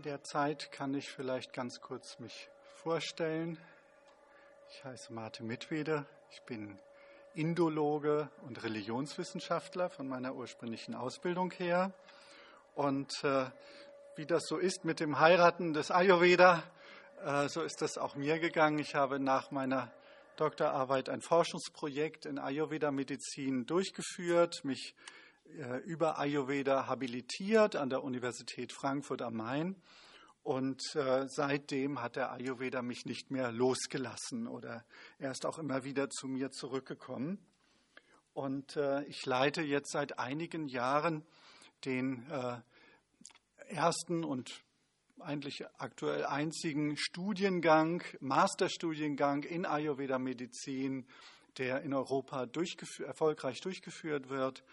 In der Zeit kann ich vielleicht ganz kurz mich vorstellen. Ich heiße Marte Mitweder. Ich bin Indologe und Religionswissenschaftler von meiner ursprünglichen Ausbildung her. Und äh, wie das so ist mit dem Heiraten des Ayurveda, äh, so ist das auch mir gegangen. Ich habe nach meiner Doktorarbeit ein Forschungsprojekt in Ayurveda-Medizin durchgeführt, mich über Ayurveda habilitiert an der Universität Frankfurt am Main. Und äh, seitdem hat der Ayurveda mich nicht mehr losgelassen oder er ist auch immer wieder zu mir zurückgekommen. Und äh, ich leite jetzt seit einigen Jahren den äh, ersten und eigentlich aktuell einzigen Studiengang, Masterstudiengang in Ayurveda Medizin, der in Europa durchgeführ erfolgreich durchgeführt wird.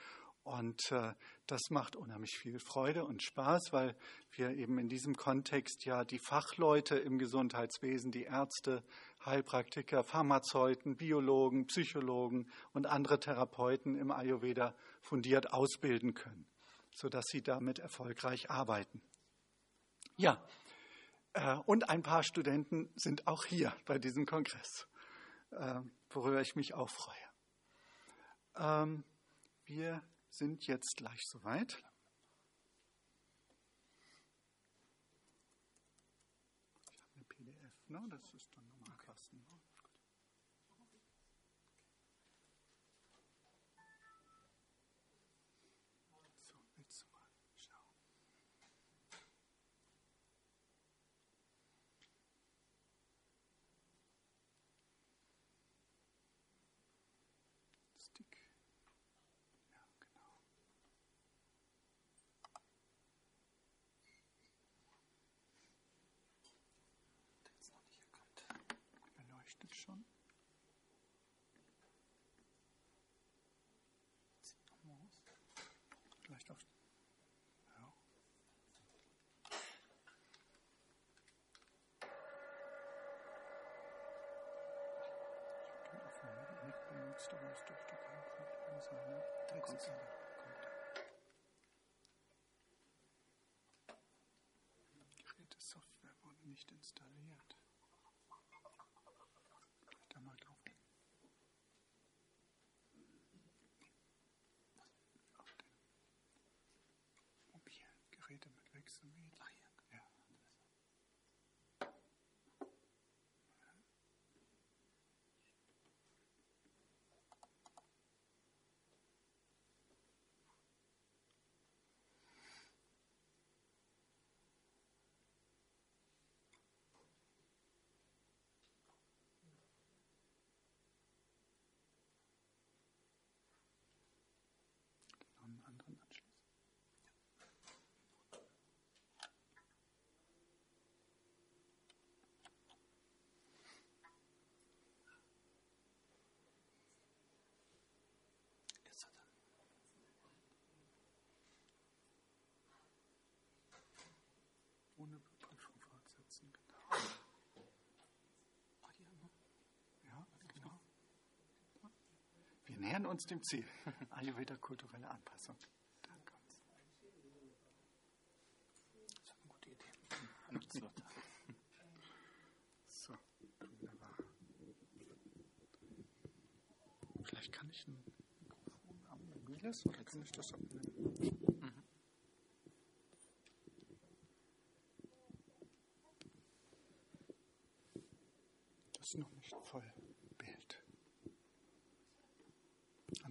Und äh, das macht unheimlich viel Freude und Spaß, weil wir eben in diesem Kontext ja die Fachleute im Gesundheitswesen, die Ärzte, Heilpraktiker, Pharmazeuten, Biologen, Psychologen und andere Therapeuten im Ayurveda fundiert ausbilden können, sodass sie damit erfolgreich arbeiten. Ja, äh, und ein paar Studenten sind auch hier bei diesem Kongress, äh, worüber ich mich auch freue. Ähm, wir sind jetzt gleich soweit. Ich habe eine PDF, ne? das ist dann nochmal Kasten. Ne? So, willst du mal schauen? Stick. Ja, genau. Jetzt noch nicht erkannt. Beleuchtet schon. Sieht noch mal aus. Vielleicht auch. Ja. Ich habe den auf dem nicht benutzt, aber es dürfte kein Problem sein. Ne? Dann kommt's. Kommt Gerätesoftware wurde nicht installiert. Vielleicht da mal drauf. Auf den mobilen Geräte mit Wechselmedia. Ach ja. Ja. Noch einen anderen Anschluss. Jetzt hat er. Ohne Prüfung fortsetzen, genau. Ach, hier, ne? Ja, genau. Wir nähern uns dem Ziel. Ayurveda kulturelle Anpassung. Da kommt's. Das ist eine gute Idee. So, wunderbar. Vielleicht kann ich ein Mikrofon am mobiles oder kann ich das abnehmen? Das ist noch nicht voll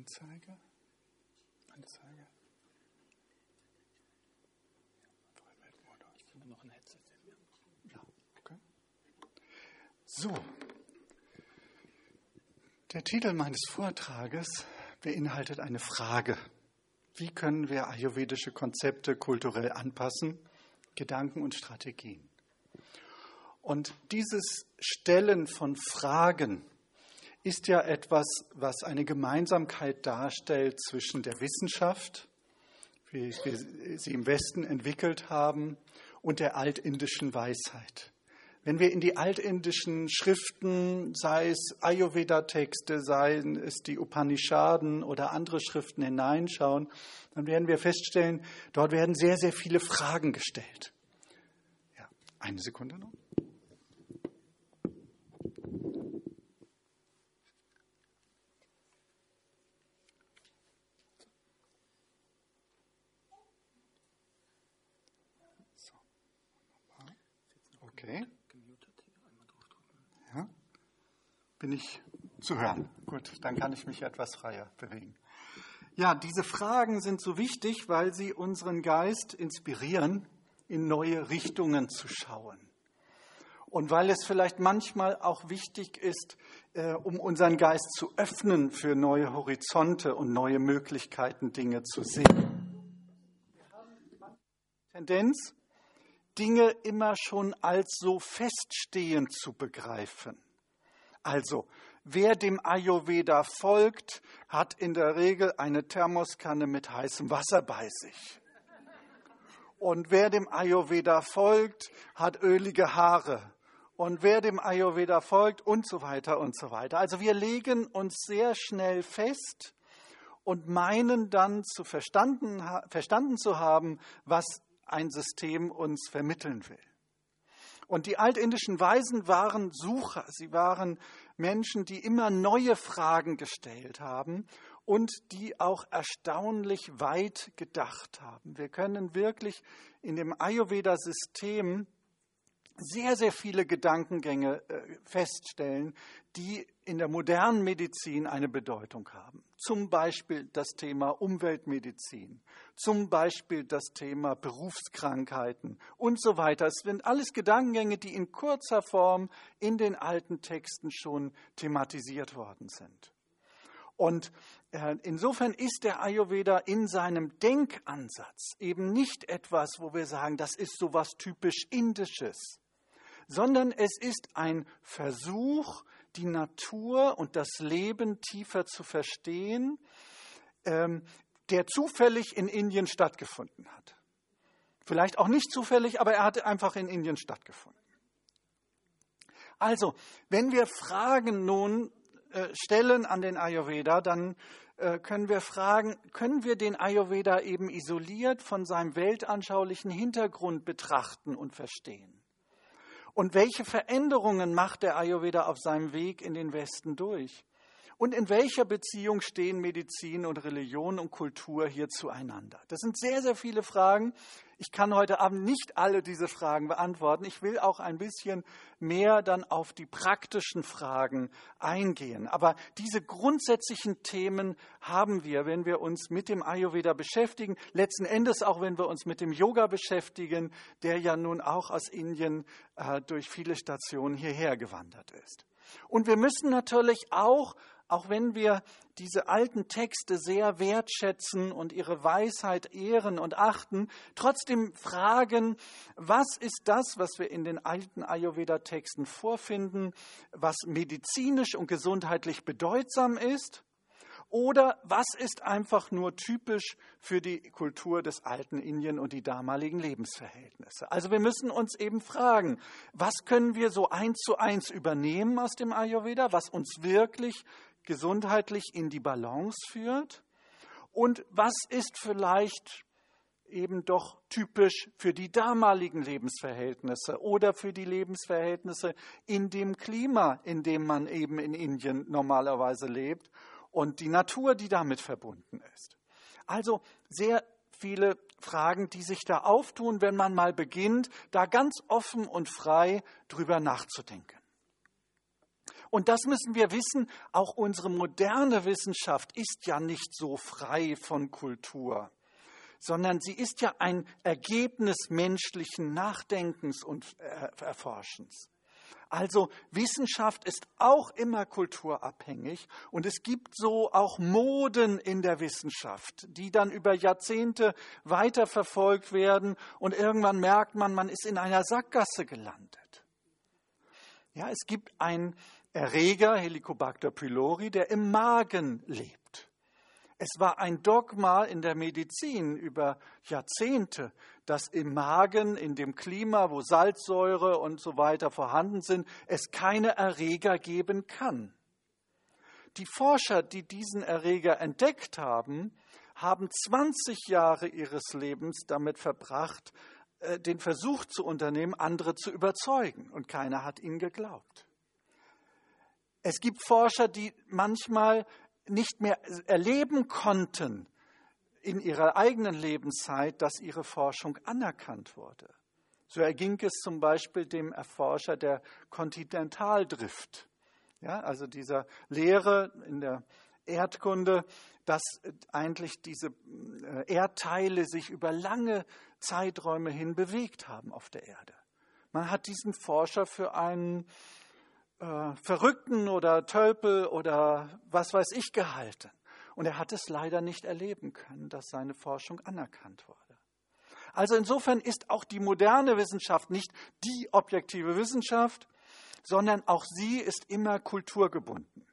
Anzeige. Anzeige. Vollbildmodus. Ich finde noch ein Headset. Ja, okay. So. Der Titel meines Vortrages beinhaltet eine Frage. Wie können wir ayurvedische Konzepte kulturell anpassen? Gedanken und Strategien. Und dieses Stellen von Fragen ist ja etwas, was eine Gemeinsamkeit darstellt zwischen der Wissenschaft, wie wir sie im Westen entwickelt haben, und der altindischen Weisheit. Wenn wir in die altindischen Schriften, sei es Ayurveda-Texte, seien es die Upanishaden oder andere Schriften hineinschauen, dann werden wir feststellen, dort werden sehr, sehr viele Fragen gestellt. Eine Sekunde noch. So. Okay. Gemutet hier einmal draufdrücken. Ja. Bin zu hören? Gut, dann kann ich mich etwas freier bewegen. Ja, diese Fragen sind so wichtig, weil sie unseren Geist inspirieren, in neue Richtungen zu schauen. Und weil es vielleicht manchmal auch wichtig ist, äh, um unseren Geist zu öffnen für neue Horizonte und neue Möglichkeiten, Dinge zu sehen. Wir haben Tendenz, Dinge immer schon als so feststehend zu begreifen. Also, wer dem Ayurveda folgt, hat in der Regel eine Thermoskanne mit heißem Wasser bei sich. Und wer dem Ayurveda folgt, hat ölige Haare. Und wer dem Ayurveda folgt und so weiter und so weiter. Also wir legen uns sehr schnell fest und meinen dann zu verstanden, verstanden zu haben, was ein System uns vermitteln will. Und die altindischen Weisen waren Sucher, sie waren Menschen, die immer neue Fragen gestellt haben und die auch erstaunlich weit gedacht haben. Wir können wirklich in dem Ayurveda-System sehr, sehr viele Gedankengänge äh, feststellen, die in der modernen Medizin eine Bedeutung haben. Zum Beispiel das Thema Umweltmedizin, zum Beispiel das Thema Berufskrankheiten und so weiter. Es sind alles Gedankengänge, die in kurzer Form in den alten Texten schon thematisiert worden sind. Und äh, insofern ist der Ayurveda in seinem Denkansatz eben nicht etwas, wo wir sagen, das ist so was typisch Indisches, sondern es ist ein Versuch, die Natur und das Leben tiefer zu verstehen, ähm, der zufällig in Indien stattgefunden hat. Vielleicht auch nicht zufällig, aber er hat einfach in Indien stattgefunden. Also, wenn wir Fragen nun äh, stellen an den Ayurveda, dann äh, können wir fragen, können wir den Ayurveda eben isoliert von seinem weltanschaulichen Hintergrund betrachten und verstehen? Und welche Veränderungen macht der Ayurveda auf seinem Weg in den Westen durch? Und in welcher Beziehung stehen Medizin und Religion und Kultur hier zueinander? Das sind sehr, sehr viele Fragen. Ich kann heute Abend nicht alle diese Fragen beantworten. Ich will auch ein bisschen mehr dann auf die praktischen Fragen eingehen. Aber diese grundsätzlichen Themen haben wir, wenn wir uns mit dem Ayurveda beschäftigen. Letzten Endes auch, wenn wir uns mit dem Yoga beschäftigen, der ja nun auch aus Indien äh, durch viele Stationen hierher gewandert ist. Und wir müssen natürlich auch auch wenn wir diese alten Texte sehr wertschätzen und ihre Weisheit ehren und achten, trotzdem fragen, was ist das, was wir in den alten Ayurveda-Texten vorfinden, was medizinisch und gesundheitlich bedeutsam ist? Oder was ist einfach nur typisch für die Kultur des alten Indien und die damaligen Lebensverhältnisse? Also wir müssen uns eben fragen, was können wir so eins zu eins übernehmen aus dem Ayurveda, was uns wirklich gesundheitlich in die Balance führt? Und was ist vielleicht eben doch typisch für die damaligen Lebensverhältnisse oder für die Lebensverhältnisse in dem Klima, in dem man eben in Indien normalerweise lebt und die Natur, die damit verbunden ist. Also sehr viele Fragen, die sich da auftun, wenn man mal beginnt, da ganz offen und frei drüber nachzudenken. Und das müssen wir wissen, auch unsere moderne Wissenschaft ist ja nicht so frei von Kultur, sondern sie ist ja ein Ergebnis menschlichen Nachdenkens und Erforschens. Also Wissenschaft ist auch immer kulturabhängig und es gibt so auch Moden in der Wissenschaft, die dann über Jahrzehnte weiterverfolgt werden und irgendwann merkt man, man ist in einer Sackgasse gelandet. Ja, es gibt ein Erreger, Helicobacter pylori, der im Magen lebt. Es war ein Dogma in der Medizin über Jahrzehnte, dass im Magen, in dem Klima, wo Salzsäure und so weiter vorhanden sind, es keine Erreger geben kann. Die Forscher, die diesen Erreger entdeckt haben, haben 20 Jahre ihres Lebens damit verbracht, äh, den Versuch zu unternehmen, andere zu überzeugen. Und keiner hat ihnen geglaubt. Es gibt Forscher, die manchmal nicht mehr erleben konnten in ihrer eigenen Lebenszeit, dass ihre Forschung anerkannt wurde. So erging es zum Beispiel dem Erforscher der Kontinentaldrift. Ja, also dieser Lehre in der Erdkunde, dass eigentlich diese äh, Erdteile sich über lange Zeiträume hin bewegt haben auf der Erde. Man hat diesen Forscher für einen äh, Verrückten oder Tölpel oder was weiß ich gehalten. Und er hat es leider nicht erleben können, dass seine Forschung anerkannt wurde. Also insofern ist auch die moderne Wissenschaft nicht die objektive Wissenschaft, sondern auch sie ist immer kulturgebunden.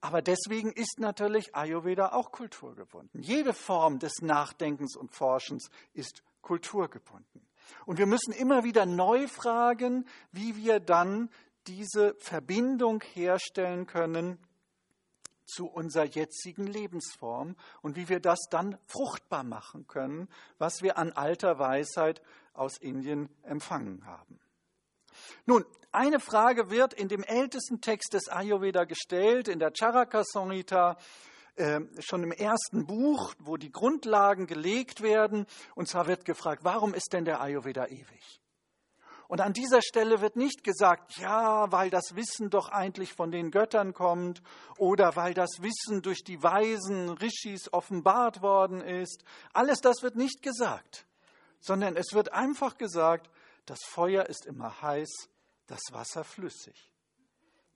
Aber deswegen ist natürlich Ayurveda auch kulturgebunden. Jede Form des Nachdenkens und Forschens ist kulturgebunden. Und wir müssen immer wieder neu fragen, wie wir dann diese Verbindung herstellen können zu unserer jetzigen Lebensform und wie wir das dann fruchtbar machen können, was wir an alter Weisheit aus Indien empfangen haben. Nun, eine Frage wird in dem ältesten Text des Ayurveda gestellt, in der Charaka Samhita, äh, schon im ersten Buch, wo die Grundlagen gelegt werden. Und zwar wird gefragt, warum ist denn der Ayurveda ewig? Und an dieser Stelle wird nicht gesagt, ja, weil das Wissen doch eigentlich von den Göttern kommt oder weil das Wissen durch die weisen Rishis offenbart worden ist. Alles das wird nicht gesagt, sondern es wird einfach gesagt, das Feuer ist immer heiß, das Wasser flüssig.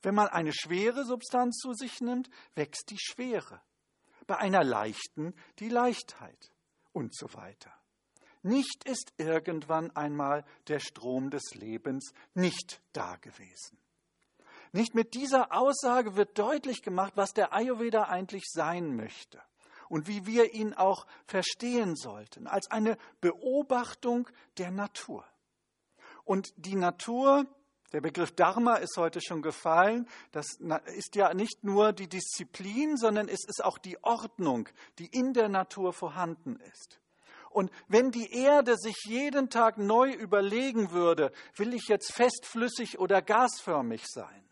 Wenn man eine schwere Substanz zu sich nimmt, wächst die Schwere. Bei einer leichten die Leichtheit und so weiter. Nicht ist irgendwann einmal der Strom des Lebens nicht da gewesen. Nicht mit dieser Aussage wird deutlich gemacht, was der Ayurveda eigentlich sein möchte und wie wir ihn auch verstehen sollten, als eine Beobachtung der Natur. Und die Natur, der Begriff Dharma ist heute schon gefallen, das ist ja nicht nur die Disziplin, sondern es ist auch die Ordnung, die in der Natur vorhanden ist. Und wenn die Erde sich jeden Tag neu überlegen würde, will ich jetzt festflüssig oder gasförmig sein,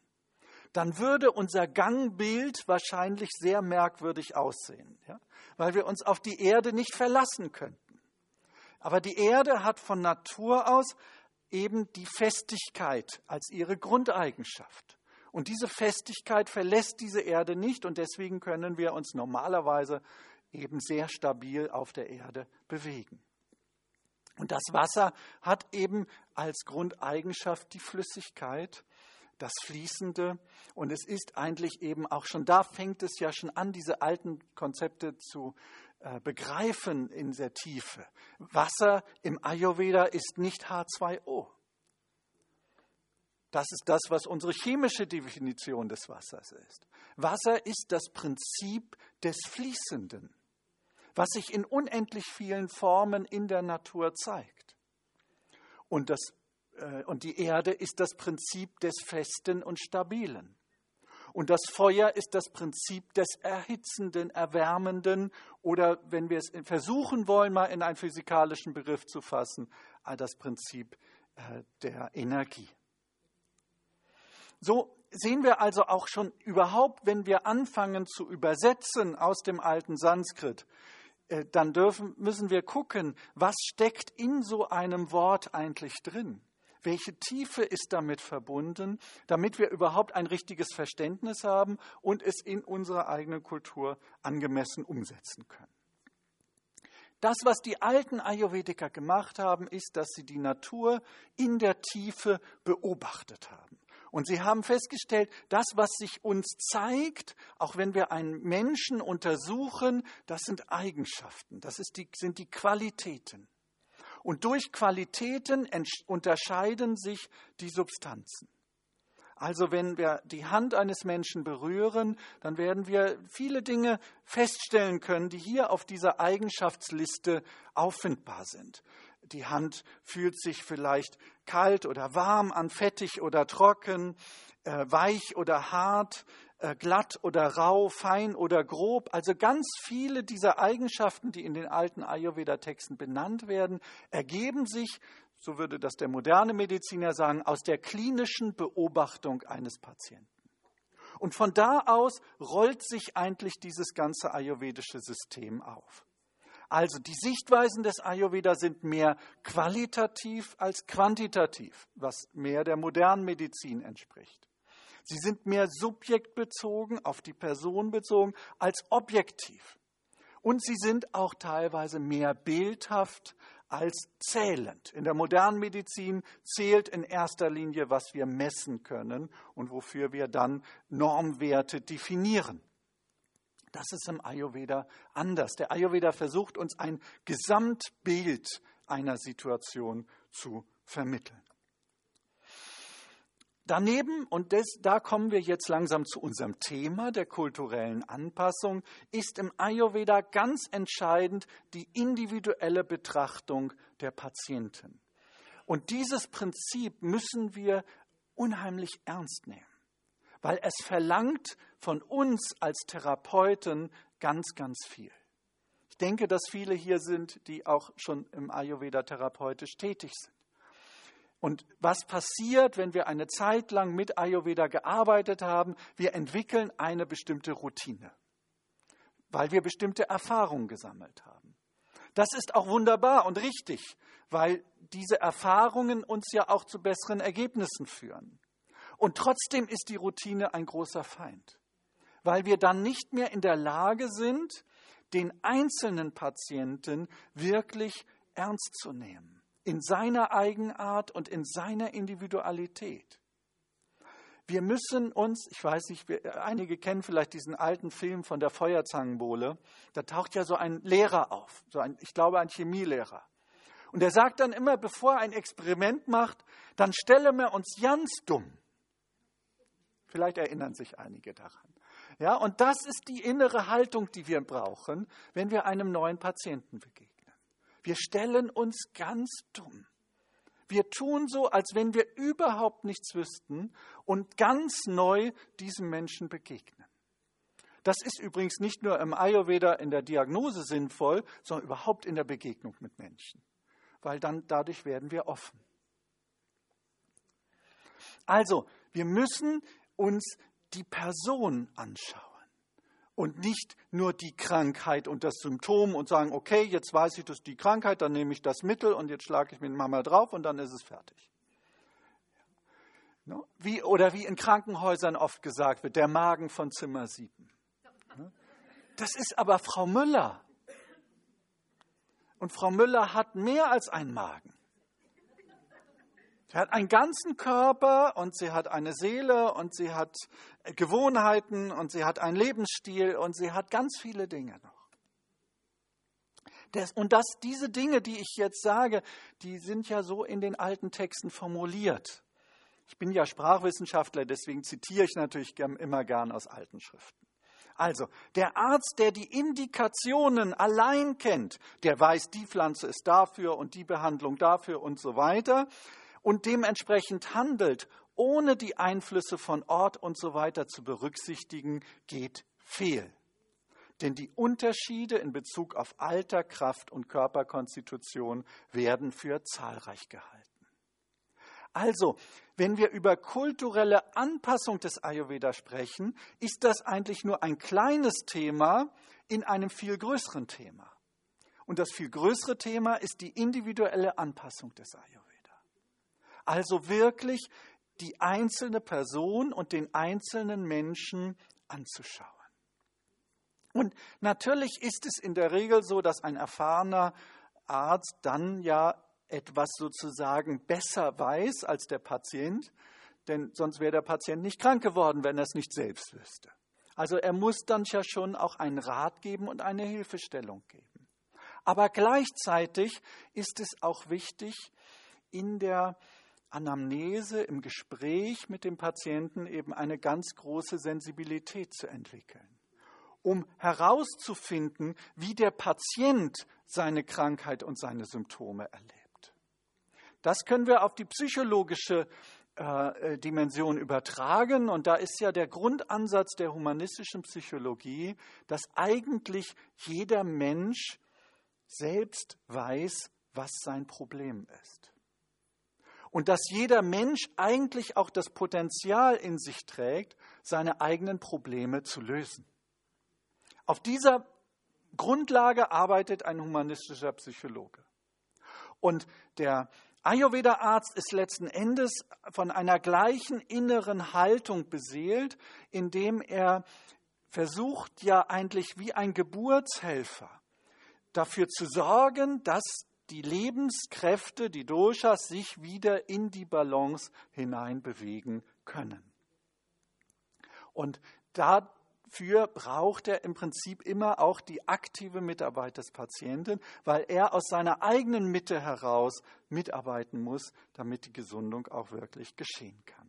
dann würde unser Gangbild wahrscheinlich sehr merkwürdig aussehen, ja? weil wir uns auf die Erde nicht verlassen könnten. Aber die Erde hat von Natur aus eben die Festigkeit als ihre Grundeigenschaft. Und diese Festigkeit verlässt diese Erde nicht und deswegen können wir uns normalerweise eben sehr stabil auf der Erde bewegen. Und das Wasser hat eben als Grundeigenschaft die Flüssigkeit, das Fließende. Und es ist eigentlich eben auch schon, da fängt es ja schon an, diese alten Konzepte zu äh, begreifen in der Tiefe. Wasser im Ayurveda ist nicht H2O. Das ist das, was unsere chemische Definition des Wassers ist. Wasser ist das Prinzip des Fließenden was sich in unendlich vielen Formen in der Natur zeigt. Und, das, äh, und die Erde ist das Prinzip des Festen und Stabilen. Und das Feuer ist das Prinzip des Erhitzenden, Erwärmenden oder, wenn wir es versuchen wollen, mal in einen physikalischen Begriff zu fassen, äh, das Prinzip äh, der Energie. So sehen wir also auch schon überhaupt, wenn wir anfangen zu übersetzen aus dem alten Sanskrit, dann dürfen, müssen wir gucken, was steckt in so einem Wort eigentlich drin? Welche Tiefe ist damit verbunden, damit wir überhaupt ein richtiges Verständnis haben und es in unserer eigenen Kultur angemessen umsetzen können? Das, was die alten Ayurvediker gemacht haben, ist, dass sie die Natur in der Tiefe beobachtet haben. Und sie haben festgestellt, das, was sich uns zeigt, auch wenn wir einen Menschen untersuchen, das sind Eigenschaften, das die, sind die Qualitäten. Und durch Qualitäten unterscheiden sich die Substanzen. Also wenn wir die Hand eines Menschen berühren, dann werden wir viele Dinge feststellen können, die hier auf dieser Eigenschaftsliste auffindbar sind. Die Hand fühlt sich vielleicht kalt oder warm an, fettig oder trocken, äh, weich oder hart, äh, glatt oder rau, fein oder grob. Also ganz viele dieser Eigenschaften, die in den alten Ayurveda-Texten benannt werden, ergeben sich, so würde das der moderne Mediziner sagen, aus der klinischen Beobachtung eines Patienten. Und von da aus rollt sich eigentlich dieses ganze ayurvedische System auf. Also die Sichtweisen des Ayurveda sind mehr qualitativ als quantitativ, was mehr der modernen Medizin entspricht. Sie sind mehr subjektbezogen, auf die Person bezogen, als objektiv. Und sie sind auch teilweise mehr bildhaft als zählend. In der modernen Medizin zählt in erster Linie, was wir messen können und wofür wir dann Normwerte definieren. Das ist im Ayurveda anders. Der Ayurveda versucht uns ein Gesamtbild einer Situation zu vermitteln. Daneben, und das, da kommen wir jetzt langsam zu unserem Thema der kulturellen Anpassung, ist im Ayurveda ganz entscheidend die individuelle Betrachtung der Patienten. Und dieses Prinzip müssen wir unheimlich ernst nehmen, weil es verlangt von uns als Therapeuten ganz, ganz viel. Ich denke, dass viele hier sind, die auch schon im Ayurveda therapeutisch tätig sind. Und was passiert, wenn wir eine Zeit lang mit Ayurveda gearbeitet haben? Wir entwickeln eine bestimmte Routine, weil wir bestimmte Erfahrungen gesammelt haben. Das ist auch wunderbar und richtig, weil diese Erfahrungen uns ja auch zu besseren Ergebnissen führen. Und trotzdem ist die Routine ein großer Feind, weil wir dann nicht mehr in der Lage sind, den einzelnen Patienten wirklich ernst zu nehmen in seiner Eigenart und in seiner Individualität. Wir müssen uns, ich weiß nicht, einige kennen vielleicht diesen alten Film von der Feuerzangenbowle, da taucht ja so ein Lehrer auf, so ein, ich glaube ein Chemielehrer. Und er sagt dann immer, bevor er ein Experiment macht, dann stellen wir uns ganz dumm. Vielleicht erinnern sich einige daran. Ja, und das ist die innere Haltung, die wir brauchen, wenn wir einem neuen Patienten begegnen. Wir stellen uns ganz dumm. Wir tun so, als wenn wir überhaupt nichts wüssten und ganz neu diesem Menschen begegnen. Das ist übrigens nicht nur im Ayurveda in der Diagnose sinnvoll, sondern überhaupt in der Begegnung mit Menschen, weil dann dadurch werden wir offen. Also, wir müssen uns die Person anschauen und nicht nur die Krankheit und das Symptom und sagen, okay, jetzt weiß ich, das ist die Krankheit, dann nehme ich das Mittel und jetzt schlage ich mit Mama drauf und dann ist es fertig. Wie, oder wie in Krankenhäusern oft gesagt wird, der Magen von Zimmer 7. Das ist aber Frau Müller. Und Frau Müller hat mehr als einen Magen. Sie hat einen ganzen Körper und sie hat eine Seele und sie hat Gewohnheiten und sie hat einen Lebensstil und sie hat ganz viele Dinge noch. Das, und das, diese Dinge, die ich jetzt sage, die sind ja so in den alten Texten formuliert. Ich bin ja Sprachwissenschaftler, deswegen zitiere ich natürlich immer gern aus alten Schriften. Also, der Arzt, der die Indikationen allein kennt, der weiß, die Pflanze ist dafür und die Behandlung dafür und so weiter und dementsprechend handelt, ohne die Einflüsse von Ort und so weiter zu berücksichtigen, geht fehl. Denn die Unterschiede in Bezug auf Alter, Kraft und Körperkonstitution werden für zahlreich gehalten. Also, wenn wir über kulturelle Anpassung des Ayurveda sprechen, ist das eigentlich nur ein kleines Thema in einem viel größeren Thema. Und das viel größere Thema ist die individuelle Anpassung des Ayurveda. Also wirklich die einzelne Person und den einzelnen Menschen anzuschauen. Und natürlich ist es in der Regel so, dass ein erfahrener Arzt dann ja etwas sozusagen besser weiß als der Patient, denn sonst wäre der Patient nicht krank geworden, wenn er es nicht selbst wüsste. Also er muss dann ja schon auch einen Rat geben und eine Hilfestellung geben. Aber gleichzeitig ist es auch wichtig, in der Anamnese, im Gespräch mit dem Patienten eben eine ganz große Sensibilität zu entwickeln, um herauszufinden, wie der Patient seine Krankheit und seine Symptome erlebt. Das können wir auf die psychologische äh, Dimension übertragen. Und da ist ja der Grundansatz der humanistischen Psychologie, dass eigentlich jeder Mensch selbst weiß, was sein Problem ist. Und dass jeder Mensch eigentlich auch das Potenzial in sich trägt, seine eigenen Probleme zu lösen. Auf dieser Grundlage arbeitet ein humanistischer Psychologe. Und der Ayurveda-Arzt ist letzten Endes von einer gleichen inneren Haltung beseelt, indem er versucht ja eigentlich wie ein Geburtshelfer dafür zu sorgen, dass die Lebenskräfte, die Doshas, sich wieder in die Balance hineinbewegen können. Und dafür braucht er im Prinzip immer auch die aktive Mitarbeit des Patienten, weil er aus seiner eigenen Mitte heraus mitarbeiten muss, damit die Gesundung auch wirklich geschehen kann.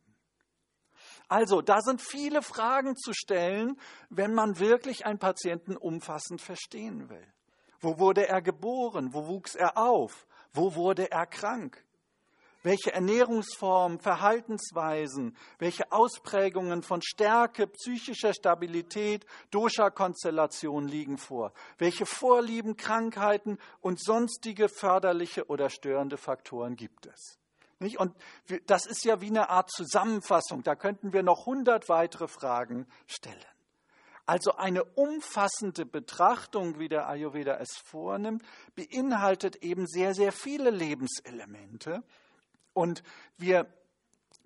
Also, da sind viele Fragen zu stellen, wenn man wirklich einen Patienten umfassend verstehen will. Wo wurde er geboren? Wo wuchs er auf? Wo wurde er krank? Welche Ernährungsformen, Verhaltensweisen, welche Ausprägungen von Stärke, psychischer Stabilität, Dosha-Konstellation liegen vor? Welche Vorlieben, Krankheiten und sonstige förderliche oder störende Faktoren gibt es? Und das ist ja wie eine Art Zusammenfassung. Da könnten wir noch hundert weitere Fragen stellen. Also eine umfassende Betrachtung, wie der Ayurveda es vornimmt, beinhaltet eben sehr, sehr viele Lebenselemente. Und wir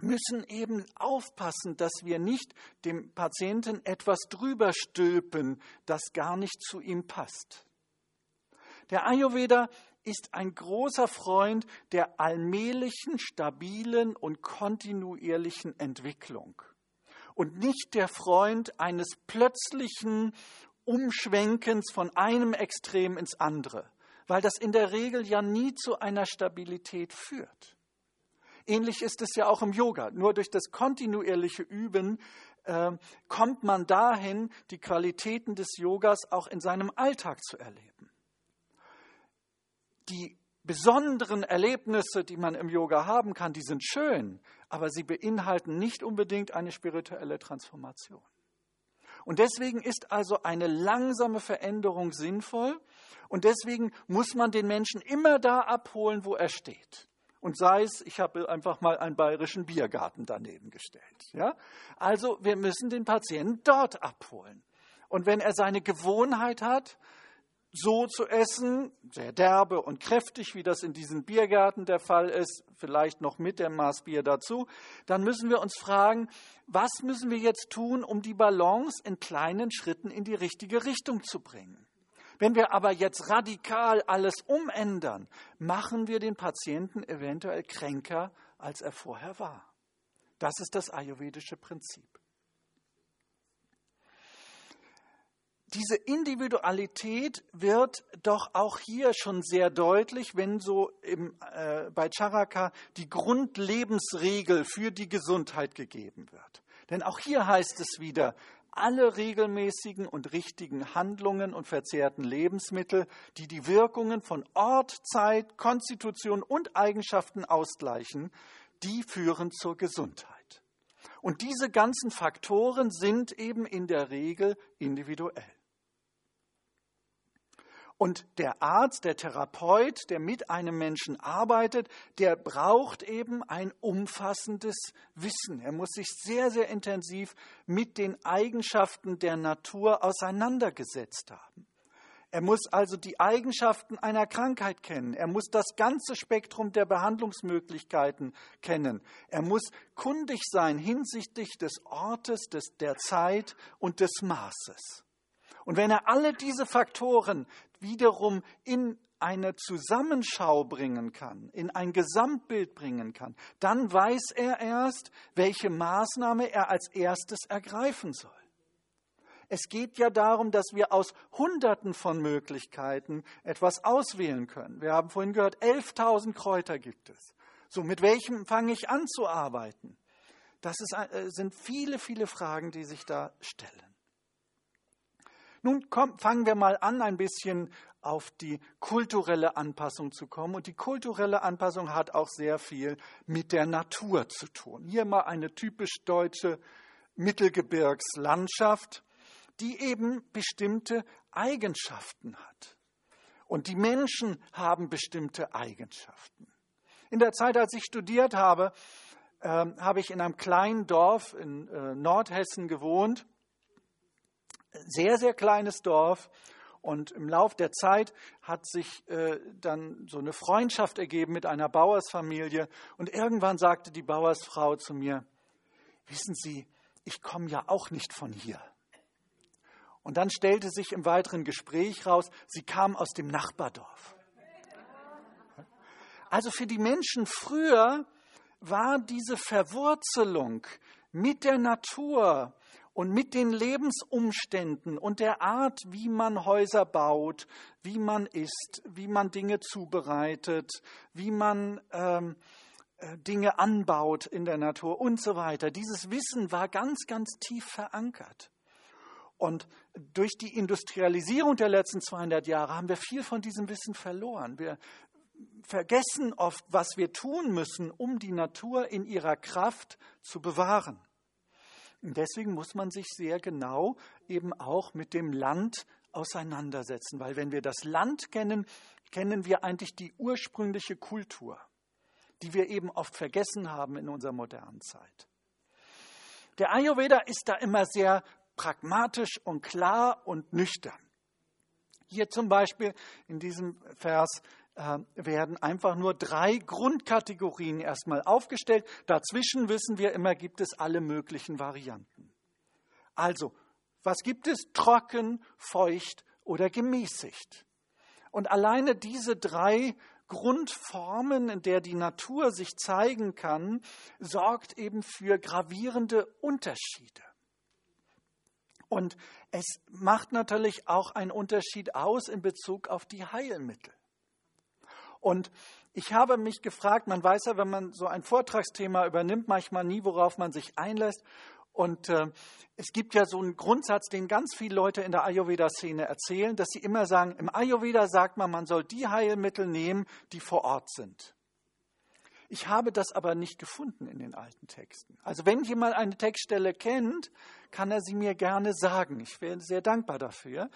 müssen eben aufpassen, dass wir nicht dem Patienten etwas drüber stülpen, das gar nicht zu ihm passt. Der Ayurveda ist ein großer Freund der allmählichen, stabilen und kontinuierlichen Entwicklung und nicht der Freund eines plötzlichen Umschwenkens von einem Extrem ins andere, weil das in der Regel ja nie zu einer Stabilität führt. Ähnlich ist es ja auch im Yoga. Nur durch das kontinuierliche Üben äh, kommt man dahin, die Qualitäten des Yogas auch in seinem Alltag zu erleben. Die besonderen Erlebnisse, die man im Yoga haben kann, die sind schön, aber sie beinhalten nicht unbedingt eine spirituelle Transformation. Und deswegen ist also eine langsame Veränderung sinnvoll und deswegen muss man den Menschen immer da abholen, wo er steht. Und sei es, ich habe einfach mal einen bayerischen Biergarten daneben gestellt. Ja? Also wir müssen den Patienten dort abholen. Und wenn er seine Gewohnheit hat, so zu essen, sehr derbe und kräftig, wie das in diesen Biergärten der Fall ist, vielleicht noch mit dem Maß Bier dazu, dann müssen wir uns fragen, was müssen wir jetzt tun, um die Balance in kleinen Schritten in die richtige Richtung zu bringen? Wenn wir aber jetzt radikal alles umändern, machen wir den Patienten eventuell kränker, als er vorher war. Das ist das ayurvedische Prinzip. Diese Individualität wird doch auch hier schon sehr deutlich, wenn so im, äh, bei Charaka die Grundlebensregel für die Gesundheit gegeben wird. Denn auch hier heißt es wieder, alle regelmäßigen und richtigen Handlungen und verzehrten Lebensmittel, die die Wirkungen von Ort, Zeit, Konstitution und Eigenschaften ausgleichen, die führen zur Gesundheit. Und diese ganzen Faktoren sind eben in der Regel individuell. Und der Arzt, der Therapeut, der mit einem Menschen arbeitet, der braucht eben ein umfassendes Wissen. Er muss sich sehr, sehr intensiv mit den Eigenschaften der Natur auseinandergesetzt haben. Er muss also die Eigenschaften einer Krankheit kennen. Er muss das ganze Spektrum der Behandlungsmöglichkeiten kennen. Er muss kundig sein hinsichtlich des Ortes, des, der Zeit und des Maßes. Und wenn er alle diese Faktoren wiederum in eine Zusammenschau bringen kann, in ein Gesamtbild bringen kann, dann weiß er erst, welche Maßnahme er als erstes ergreifen soll. Es geht ja darum, dass wir aus Hunderten von Möglichkeiten etwas auswählen können. Wir haben vorhin gehört, 11.000 Kräuter gibt es. So, mit welchem fange ich an zu arbeiten? Das ist, äh, sind viele, viele Fragen, die sich da stellen. Nun komm, fangen wir mal an, ein bisschen auf die kulturelle Anpassung zu kommen. Und die kulturelle Anpassung hat auch sehr viel mit der Natur zu tun. Hier mal eine typisch deutsche Mittelgebirgslandschaft, die eben bestimmte Eigenschaften hat. Und die Menschen haben bestimmte Eigenschaften. In der Zeit, als ich studiert habe, äh, habe ich in einem kleinen Dorf in äh, Nordhessen gewohnt. Sehr, sehr kleines Dorf. Und im Lauf der Zeit hat sich äh, dann so eine Freundschaft ergeben mit einer Bauersfamilie. Und irgendwann sagte die Bauersfrau zu mir, wissen Sie, ich komme ja auch nicht von hier. Und dann stellte sich im weiteren Gespräch raus, sie kam aus dem Nachbardorf. Also für die Menschen früher war diese Verwurzelung mit der Natur und mit den Lebensumständen und der Art, wie man Häuser baut, wie man isst, wie man Dinge zubereitet, wie man ähm, äh, Dinge anbaut in der Natur und so weiter. Dieses Wissen war ganz, ganz tief verankert. Und durch die Industrialisierung der letzten 200 Jahre haben wir viel von diesem Wissen verloren. Wir vergessen oft, was wir tun müssen, um die Natur in ihrer Kraft zu bewahren. Deswegen muss man sich sehr genau eben auch mit dem Land auseinandersetzen, weil wenn wir das Land kennen, kennen wir eigentlich die ursprüngliche Kultur, die wir eben oft vergessen haben in unserer modernen Zeit. Der Ayurveda ist da immer sehr pragmatisch und klar und nüchtern. Hier zum Beispiel in diesem Vers werden einfach nur drei Grundkategorien erstmal aufgestellt. Dazwischen wissen wir immer, gibt es alle möglichen Varianten. Also, was gibt es? Trocken, feucht oder gemäßigt. Und alleine diese drei Grundformen, in der die Natur sich zeigen kann, sorgt eben für gravierende Unterschiede. Und es macht natürlich auch einen Unterschied aus in Bezug auf die Heilmittel. Und ich habe mich gefragt, man weiß ja, wenn man so ein Vortragsthema übernimmt, manchmal nie, worauf man sich einlässt. Und äh, es gibt ja so einen Grundsatz, den ganz viele Leute in der Ayurveda-Szene erzählen, dass sie immer sagen, im Ayurveda sagt man, man soll die Heilmittel nehmen, die vor Ort sind. Ich habe das aber nicht gefunden in den alten Texten. Also wenn jemand eine Textstelle kennt, kann er sie mir gerne sagen. Ich wäre sehr dankbar dafür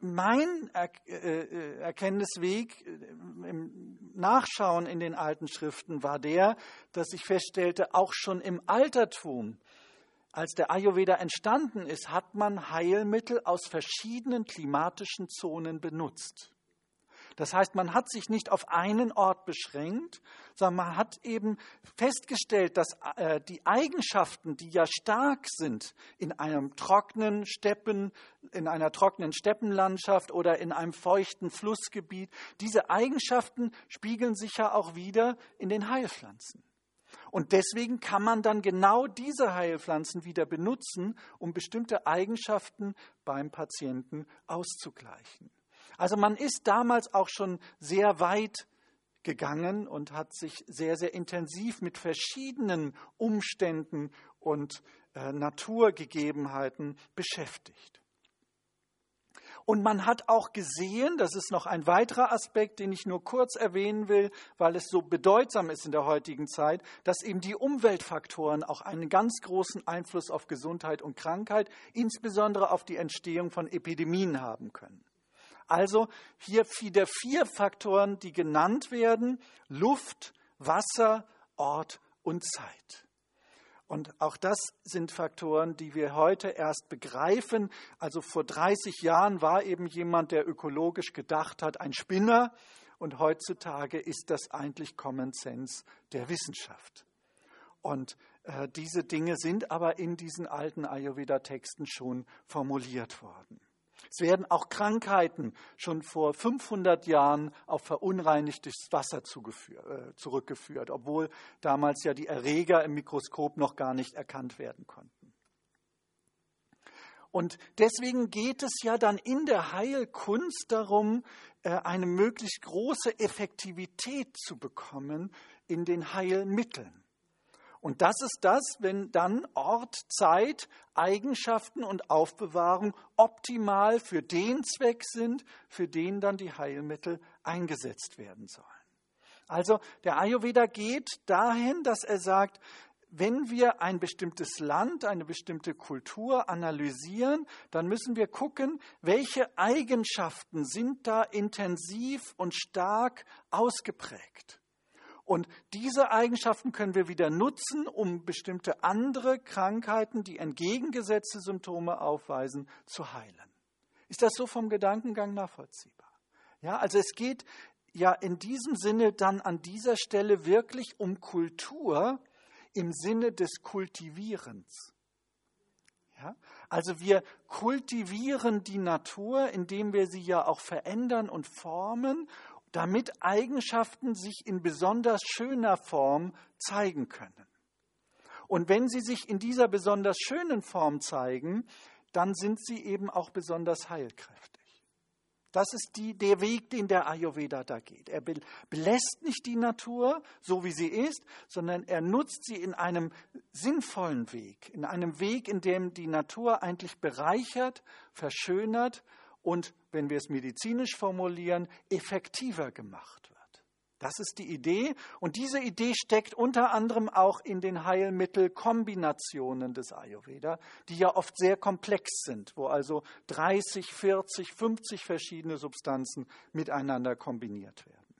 mein äh, äh, Erkenntnisweg äh, im Nachschauen in den alten Schriften war der, dass ich feststellte, auch schon im Altertum, als der Ayurveda entstanden ist, hat man Heilmittel aus verschiedenen klimatischen Zonen benutzt. Das heißt, man hat sich nicht auf einen Ort beschränkt, sondern man hat eben festgestellt, dass äh, die Eigenschaften, die ja stark sind in einem trockenen Steppen, in einer trockenen Steppenlandschaft oder in einem feuchten Flussgebiet, diese Eigenschaften spiegeln sich ja auch wieder in den Heilpflanzen. Und deswegen kann man dann genau diese Heilpflanzen wieder benutzen, um bestimmte Eigenschaften beim Patienten auszugleichen. Also man ist damals auch schon sehr weit gegangen und hat sich sehr, sehr intensiv mit verschiedenen Umständen und äh, Naturgegebenheiten beschäftigt. Und man hat auch gesehen, das ist noch ein weiterer Aspekt, den ich nur kurz erwähnen will, weil es so bedeutsam ist in der heutigen Zeit, dass eben die Umweltfaktoren auch einen ganz großen Einfluss auf Gesundheit und Krankheit, insbesondere auf die Entstehung von Epidemien haben können. Also hier wieder vier Faktoren, die genannt werden. Luft, Wasser, Ort und Zeit. Und auch das sind Faktoren, die wir heute erst begreifen. Also vor 30 Jahren war eben jemand, der ökologisch gedacht hat, ein Spinner. Und heutzutage ist das eigentlich Common Sense der Wissenschaft. Und äh, diese Dinge sind aber in diesen alten Ayurveda-Texten schon formuliert worden. Es werden auch Krankheiten schon vor 500 Jahren auf verunreinigtes Wasser äh, zurückgeführt, obwohl damals ja die Erreger im Mikroskop noch gar nicht erkannt werden konnten. Und deswegen geht es ja dann in der Heilkunst darum, äh, eine möglichst große Effektivität zu bekommen in den Heilmitteln. Und das ist das, wenn dann Ort, Zeit, Eigenschaften und Aufbewahrung optimal für den Zweck sind, für den dann die Heilmittel eingesetzt werden sollen. Also der Ayurveda geht dahin, dass er sagt, wenn wir ein bestimmtes Land, eine bestimmte Kultur analysieren, dann müssen wir gucken, welche Eigenschaften sind da intensiv und stark ausgeprägt. Und diese Eigenschaften können wir wieder nutzen, um bestimmte andere Krankheiten, die entgegengesetzte Symptome aufweisen, zu heilen. Ist das so vom Gedankengang nachvollziehbar? Ja, also es geht ja in diesem Sinne dann an dieser Stelle wirklich um Kultur im Sinne des Kultivierens. Ja, also wir kultivieren die Natur, indem wir sie ja auch verändern und formen, damit Eigenschaften sich in besonders schöner Form zeigen können. Und wenn sie sich in dieser besonders schönen Form zeigen, dann sind sie eben auch besonders heilkräftig. Das ist die, der Weg, den der Ayurveda da geht. Er belässt nicht die Natur, so wie sie ist, sondern er nutzt sie in einem sinnvollen Weg, in einem Weg, in dem die Natur eigentlich bereichert, verschönert und, wenn wir es medizinisch formulieren, effektiver gemacht wird. Das ist die Idee. Und diese Idee steckt unter anderem auch in den Heilmittelkombinationen des Ayurveda, die ja oft sehr komplex sind, wo also 30, 40, 50 verschiedene Substanzen miteinander kombiniert werden.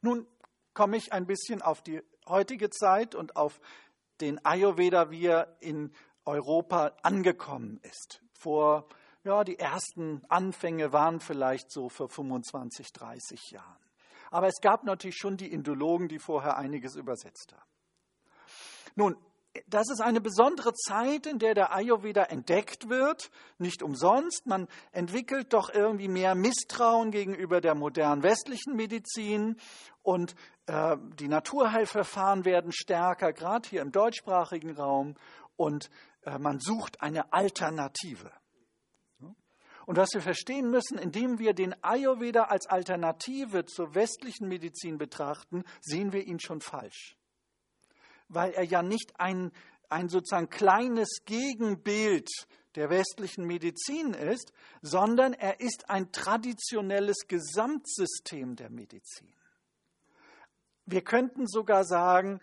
Nun komme ich ein bisschen auf die heutige Zeit und auf den Ayurveda, wie er in Europa angekommen ist. Vor, ja, die ersten Anfänge waren vielleicht so vor 25, 30 Jahren. Aber es gab natürlich schon die Indologen, die vorher einiges übersetzt haben. Nun, das ist eine besondere Zeit, in der der Ayurveda entdeckt wird, nicht umsonst. Man entwickelt doch irgendwie mehr Misstrauen gegenüber der modernen westlichen Medizin und äh, die Naturheilverfahren werden stärker, gerade hier im deutschsprachigen Raum, und äh, man sucht eine Alternative. Und was wir verstehen müssen, indem wir den Ayurveda als Alternative zur westlichen Medizin betrachten, sehen wir ihn schon falsch. Weil er ja nicht ein, ein sozusagen kleines Gegenbild der westlichen Medizin ist, sondern er ist ein traditionelles Gesamtsystem der Medizin. Wir könnten sogar sagen,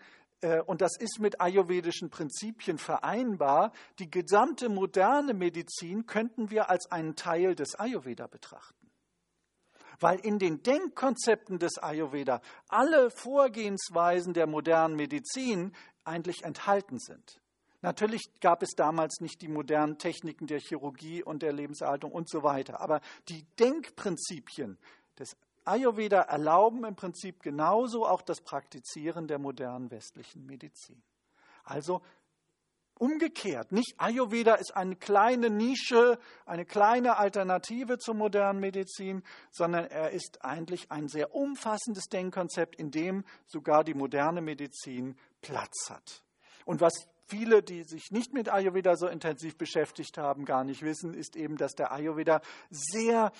und das ist mit ayurvedischen Prinzipien vereinbar, die gesamte moderne Medizin könnten wir als einen Teil des Ayurveda betrachten. Weil in den Denkkonzepten des Ayurveda alle Vorgehensweisen der modernen Medizin eigentlich enthalten sind. Natürlich gab es damals nicht die modernen Techniken der Chirurgie und der Lebenserhaltung und so weiter, aber die Denkprinzipien des Ayurveda erlauben im Prinzip genauso auch das Praktizieren der modernen westlichen Medizin. Also umgekehrt, nicht Ayurveda ist eine kleine Nische, eine kleine Alternative zur modernen Medizin, sondern er ist eigentlich ein sehr umfassendes Denkkonzept, in dem sogar die moderne Medizin Platz hat. Und was viele, die sich nicht mit Ayurveda so intensiv beschäftigt haben, gar nicht wissen, ist eben, dass der Ayurveda sehr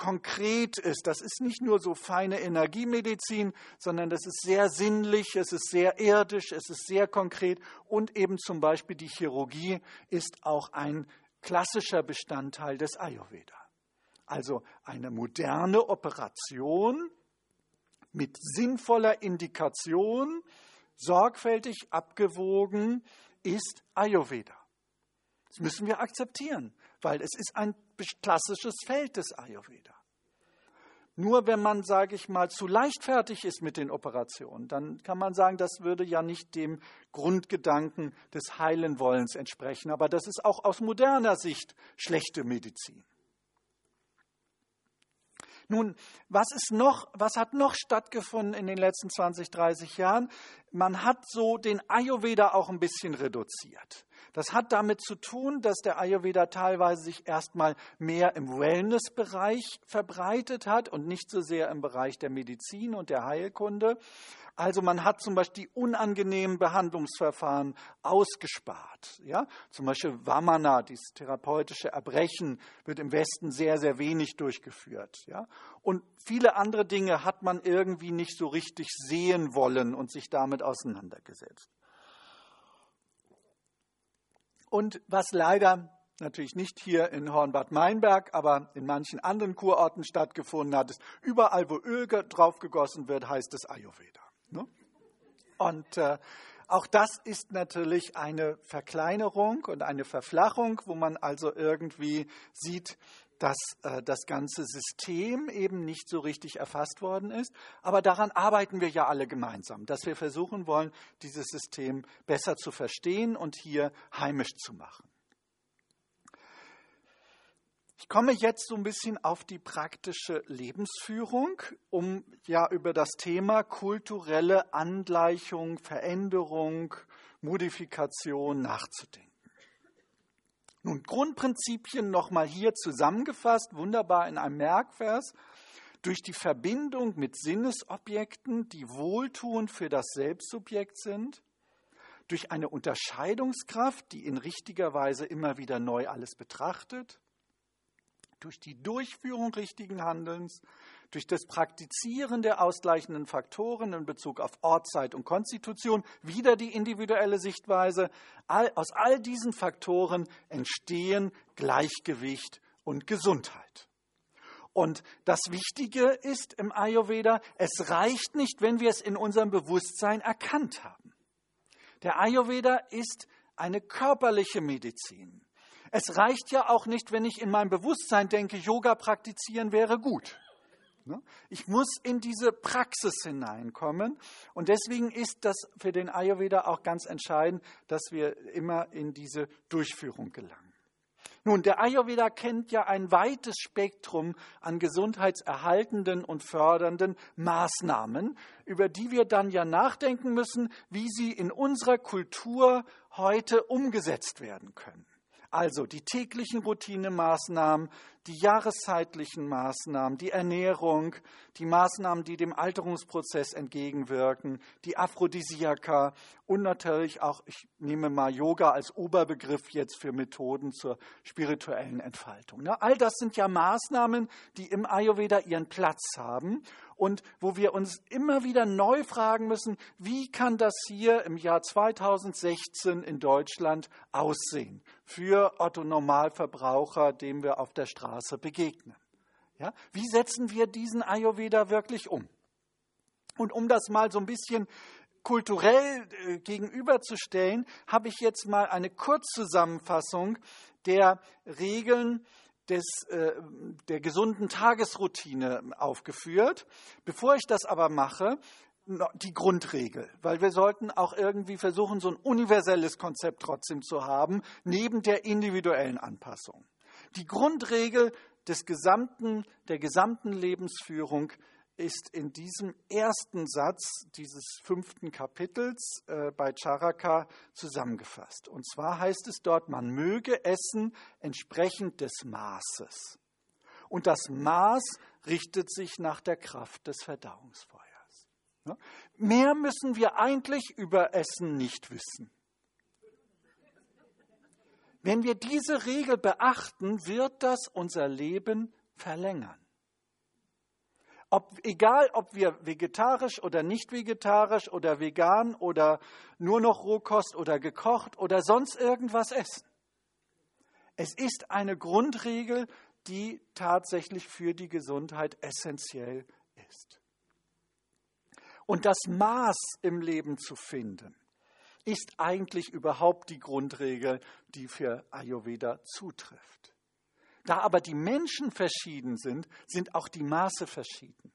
konkret ist. Das ist nicht nur so feine Energiemedizin, sondern das ist sehr sinnlich, es ist sehr irdisch, es ist sehr konkret und eben zum Beispiel die Chirurgie ist auch ein klassischer Bestandteil des Ayurveda. Also eine moderne Operation mit sinnvoller Indikation, sorgfältig abgewogen, ist Ayurveda. Das müssen wir akzeptieren, weil es ist ein klassisches Feld des Ayurveda. Nur wenn man, sage ich mal, zu leichtfertig ist mit den Operationen, dann kann man sagen, das würde ja nicht dem Grundgedanken des Heilenwollens entsprechen. Aber das ist auch aus moderner Sicht schlechte Medizin. Nun, was ist noch, was hat noch stattgefunden in den letzten 20, 30 Jahren? Man hat so den Ayurveda auch ein bisschen reduziert. Das hat damit zu tun, dass der Ayurveda teilweise sich erstmal mehr im Wellnessbereich verbreitet hat und nicht so sehr im Bereich der Medizin und der Heilkunde. Also man hat zum Beispiel die unangenehmen Behandlungsverfahren ausgespart. Ja? Zum Beispiel Vamana, dieses therapeutische Erbrechen, wird im Westen sehr, sehr wenig durchgeführt. Ja? Und viele andere Dinge hat man irgendwie nicht so richtig sehen wollen und sich damit auseinandergesetzt. Und was leider natürlich nicht hier in Hornbad Meinberg, aber in manchen anderen Kurorten stattgefunden hat, ist überall, wo Öl draufgegossen wird, heißt es Ayurveda. Ne? Und äh, auch das ist natürlich eine Verkleinerung und eine Verflachung, wo man also irgendwie sieht, dass äh, das ganze System eben nicht so richtig erfasst worden ist. Aber daran arbeiten wir ja alle gemeinsam, dass wir versuchen wollen, dieses System besser zu verstehen und hier heimisch zu machen. Ich komme jetzt so ein bisschen auf die praktische Lebensführung, um ja über das Thema kulturelle Angleichung, Veränderung, Modifikation nachzudenken. Nun, Grundprinzipien nochmal hier zusammengefasst, wunderbar in einem Merkvers. Durch die Verbindung mit Sinnesobjekten, die wohltuend für das Selbstsubjekt sind, durch eine Unterscheidungskraft, die in richtiger Weise immer wieder neu alles betrachtet, durch die Durchführung richtigen Handelns, durch das Praktizieren der ausgleichenden Faktoren in Bezug auf Ort, Zeit und Konstitution, wieder die individuelle Sichtweise. All, aus all diesen Faktoren entstehen Gleichgewicht und Gesundheit. Und das Wichtige ist im Ayurveda, es reicht nicht, wenn wir es in unserem Bewusstsein erkannt haben. Der Ayurveda ist eine körperliche Medizin. Es reicht ja auch nicht, wenn ich in meinem Bewusstsein denke, Yoga praktizieren wäre gut. Ne? Ich muss in diese Praxis hineinkommen. Und deswegen ist das für den Ayurveda auch ganz entscheidend, dass wir immer in diese Durchführung gelangen. Nun, der Ayurveda kennt ja ein weites Spektrum an gesundheitserhaltenden und fördernden Maßnahmen, über die wir dann ja nachdenken müssen, wie sie in unserer Kultur heute umgesetzt werden können. Also die täglichen Routinemaßnahmen, die jahreszeitlichen Maßnahmen, die Ernährung, die Maßnahmen, die dem Alterungsprozess entgegenwirken, die Aphrodisiaka und natürlich auch, ich nehme mal Yoga als Oberbegriff jetzt für Methoden zur spirituellen Entfaltung. All das sind ja Maßnahmen, die im Ayurveda ihren Platz haben und wo wir uns immer wieder neu fragen müssen, wie kann das hier im Jahr 2016 in Deutschland aussehen für Otto Normalverbraucher, dem wir auf der Straße begegnen. Ja, wie setzen wir diesen Ayurveda wirklich um? Und um das mal so ein bisschen kulturell äh, gegenüberzustellen, habe ich jetzt mal eine Kurzzusammenfassung der Regeln des, äh, der gesunden Tagesroutine aufgeführt. Bevor ich das aber mache, die Grundregel, weil wir sollten auch irgendwie versuchen, so ein universelles Konzept trotzdem zu haben, neben der individuellen Anpassung. Die Grundregel des gesamten, der gesamten Lebensführung ist in diesem ersten Satz dieses fünften Kapitels äh, bei Charaka zusammengefasst. Und zwar heißt es dort, man möge essen entsprechend des Maßes. Und das Maß richtet sich nach der Kraft des Verdauungsfeuers. Mehr müssen wir eigentlich über Essen nicht wissen. Wenn wir diese Regel beachten, wird das unser Leben verlängern. Ob, egal, ob wir vegetarisch oder nicht vegetarisch oder vegan oder nur noch Rohkost oder gekocht oder sonst irgendwas essen. Es ist eine Grundregel, die tatsächlich für die Gesundheit essentiell ist. Und das Maß im Leben zu finden, ist eigentlich überhaupt die Grundregel, die für Ayurveda zutrifft. Da aber die Menschen verschieden sind, sind auch die Maße verschieden.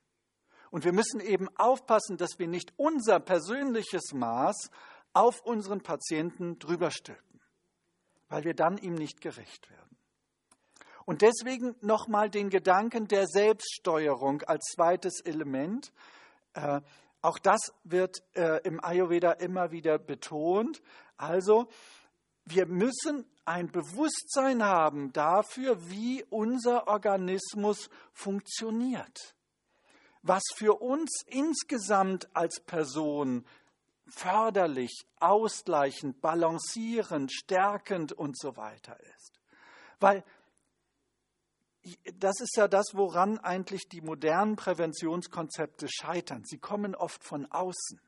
Und wir müssen eben aufpassen, dass wir nicht unser persönliches Maß auf unseren Patienten drüber stülpen, weil wir dann ihm nicht gerecht werden. Und deswegen nochmal den Gedanken der Selbststeuerung als zweites Element. Auch das wird äh, im Ayurveda immer wieder betont. Also, wir müssen ein Bewusstsein haben dafür, wie unser Organismus funktioniert. Was für uns insgesamt als Person förderlich, ausgleichend, balancierend, stärkend und so weiter ist. Weil das ist ja das, woran eigentlich die modernen Präventionskonzepte scheitern. Sie kommen oft von außen.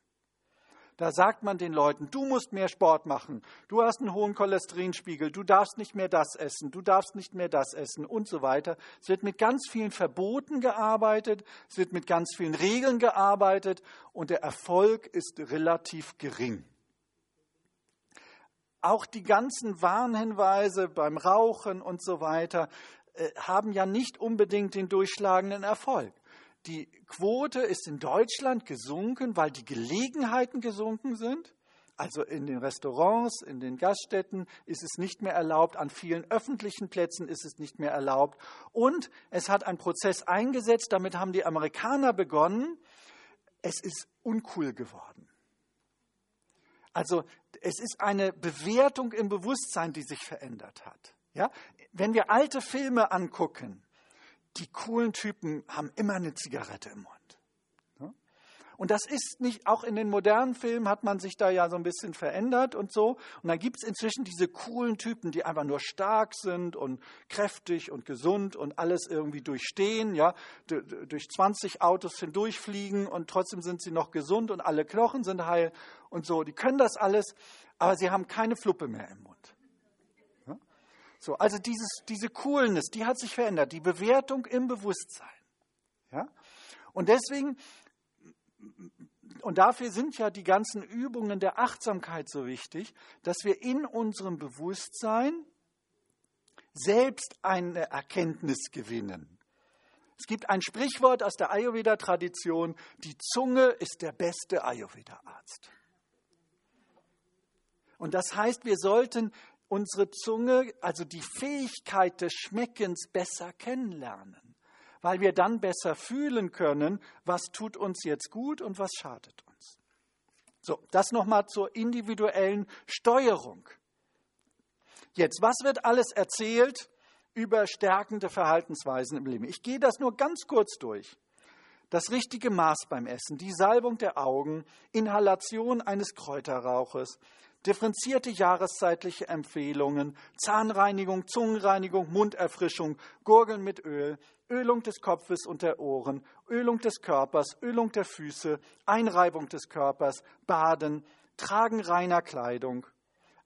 Da sagt man den Leuten, du musst mehr Sport machen, du hast einen hohen Cholesterinspiegel, du darfst nicht mehr das essen, du darfst nicht mehr das essen und so weiter. Es wird mit ganz vielen Verboten gearbeitet, es wird mit ganz vielen Regeln gearbeitet und der Erfolg ist relativ gering. Auch die ganzen Warnhinweise beim Rauchen und so weiter haben ja nicht unbedingt den durchschlagenden Erfolg. Die Quote ist in Deutschland gesunken, weil die Gelegenheiten gesunken sind. Also in den Restaurants, in den Gaststätten ist es nicht mehr erlaubt, an vielen öffentlichen Plätzen ist es nicht mehr erlaubt. Und es hat ein Prozess eingesetzt, damit haben die Amerikaner begonnen. Es ist uncool geworden. Also es ist eine Bewertung im Bewusstsein, die sich verändert hat. Ja? Wenn wir alte Filme angucken, die coolen Typen haben immer eine Zigarette im Mund. Und das ist nicht, auch in den modernen Filmen hat man sich da ja so ein bisschen verändert und so. Und dann gibt es inzwischen diese coolen Typen, die einfach nur stark sind und kräftig und gesund und alles irgendwie durchstehen, ja, durch 20 Autos hindurchfliegen und trotzdem sind sie noch gesund und alle Knochen sind heil und so. Die können das alles, aber sie haben keine Fluppe mehr im Mund. So, also dieses, diese Coolness, die hat sich verändert, die Bewertung im Bewusstsein. Ja? Und deswegen, und dafür sind ja die ganzen Übungen der Achtsamkeit so wichtig, dass wir in unserem Bewusstsein selbst eine Erkenntnis gewinnen. Es gibt ein Sprichwort aus der Ayurveda-Tradition, die Zunge ist der beste Ayurveda-Arzt. Und das heißt, wir sollten unsere Zunge, also die Fähigkeit des Schmeckens besser kennenlernen, weil wir dann besser fühlen können, was tut uns jetzt gut und was schadet uns. So, das nochmal zur individuellen Steuerung. Jetzt, was wird alles erzählt über stärkende Verhaltensweisen im Leben? Ich gehe das nur ganz kurz durch. Das richtige Maß beim Essen, die Salbung der Augen, Inhalation eines Kräuterrauches, differenzierte jahreszeitliche Empfehlungen, Zahnreinigung, Zungenreinigung, Munderfrischung, Gurgeln mit Öl, Ölung des Kopfes und der Ohren, Ölung des Körpers, Ölung der Füße, Einreibung des Körpers, Baden, Tragen reiner Kleidung,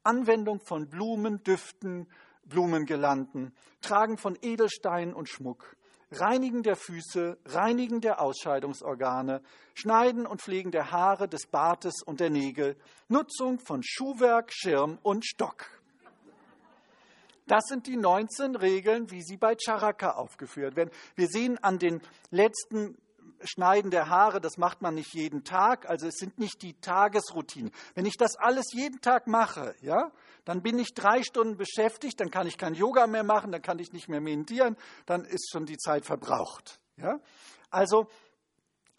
Anwendung von Blumen, Düften, Blumengelanden, Tragen von Edelsteinen und Schmuck, Reinigen der Füße, Reinigen der Ausscheidungsorgane, Schneiden und Pflegen der Haare, des Bartes und der Nägel, Nutzung von Schuhwerk, Schirm und Stock. Das sind die 19 Regeln, wie sie bei Charaka aufgeführt werden. Wir sehen an den letzten Schneiden der Haare, das macht man nicht jeden Tag, also es sind nicht die Tagesroutinen. Wenn ich das alles jeden Tag mache, ja, dann bin ich drei Stunden beschäftigt, dann kann ich kein Yoga mehr machen, dann kann ich nicht mehr meditieren, dann ist schon die Zeit verbraucht. Ja? Also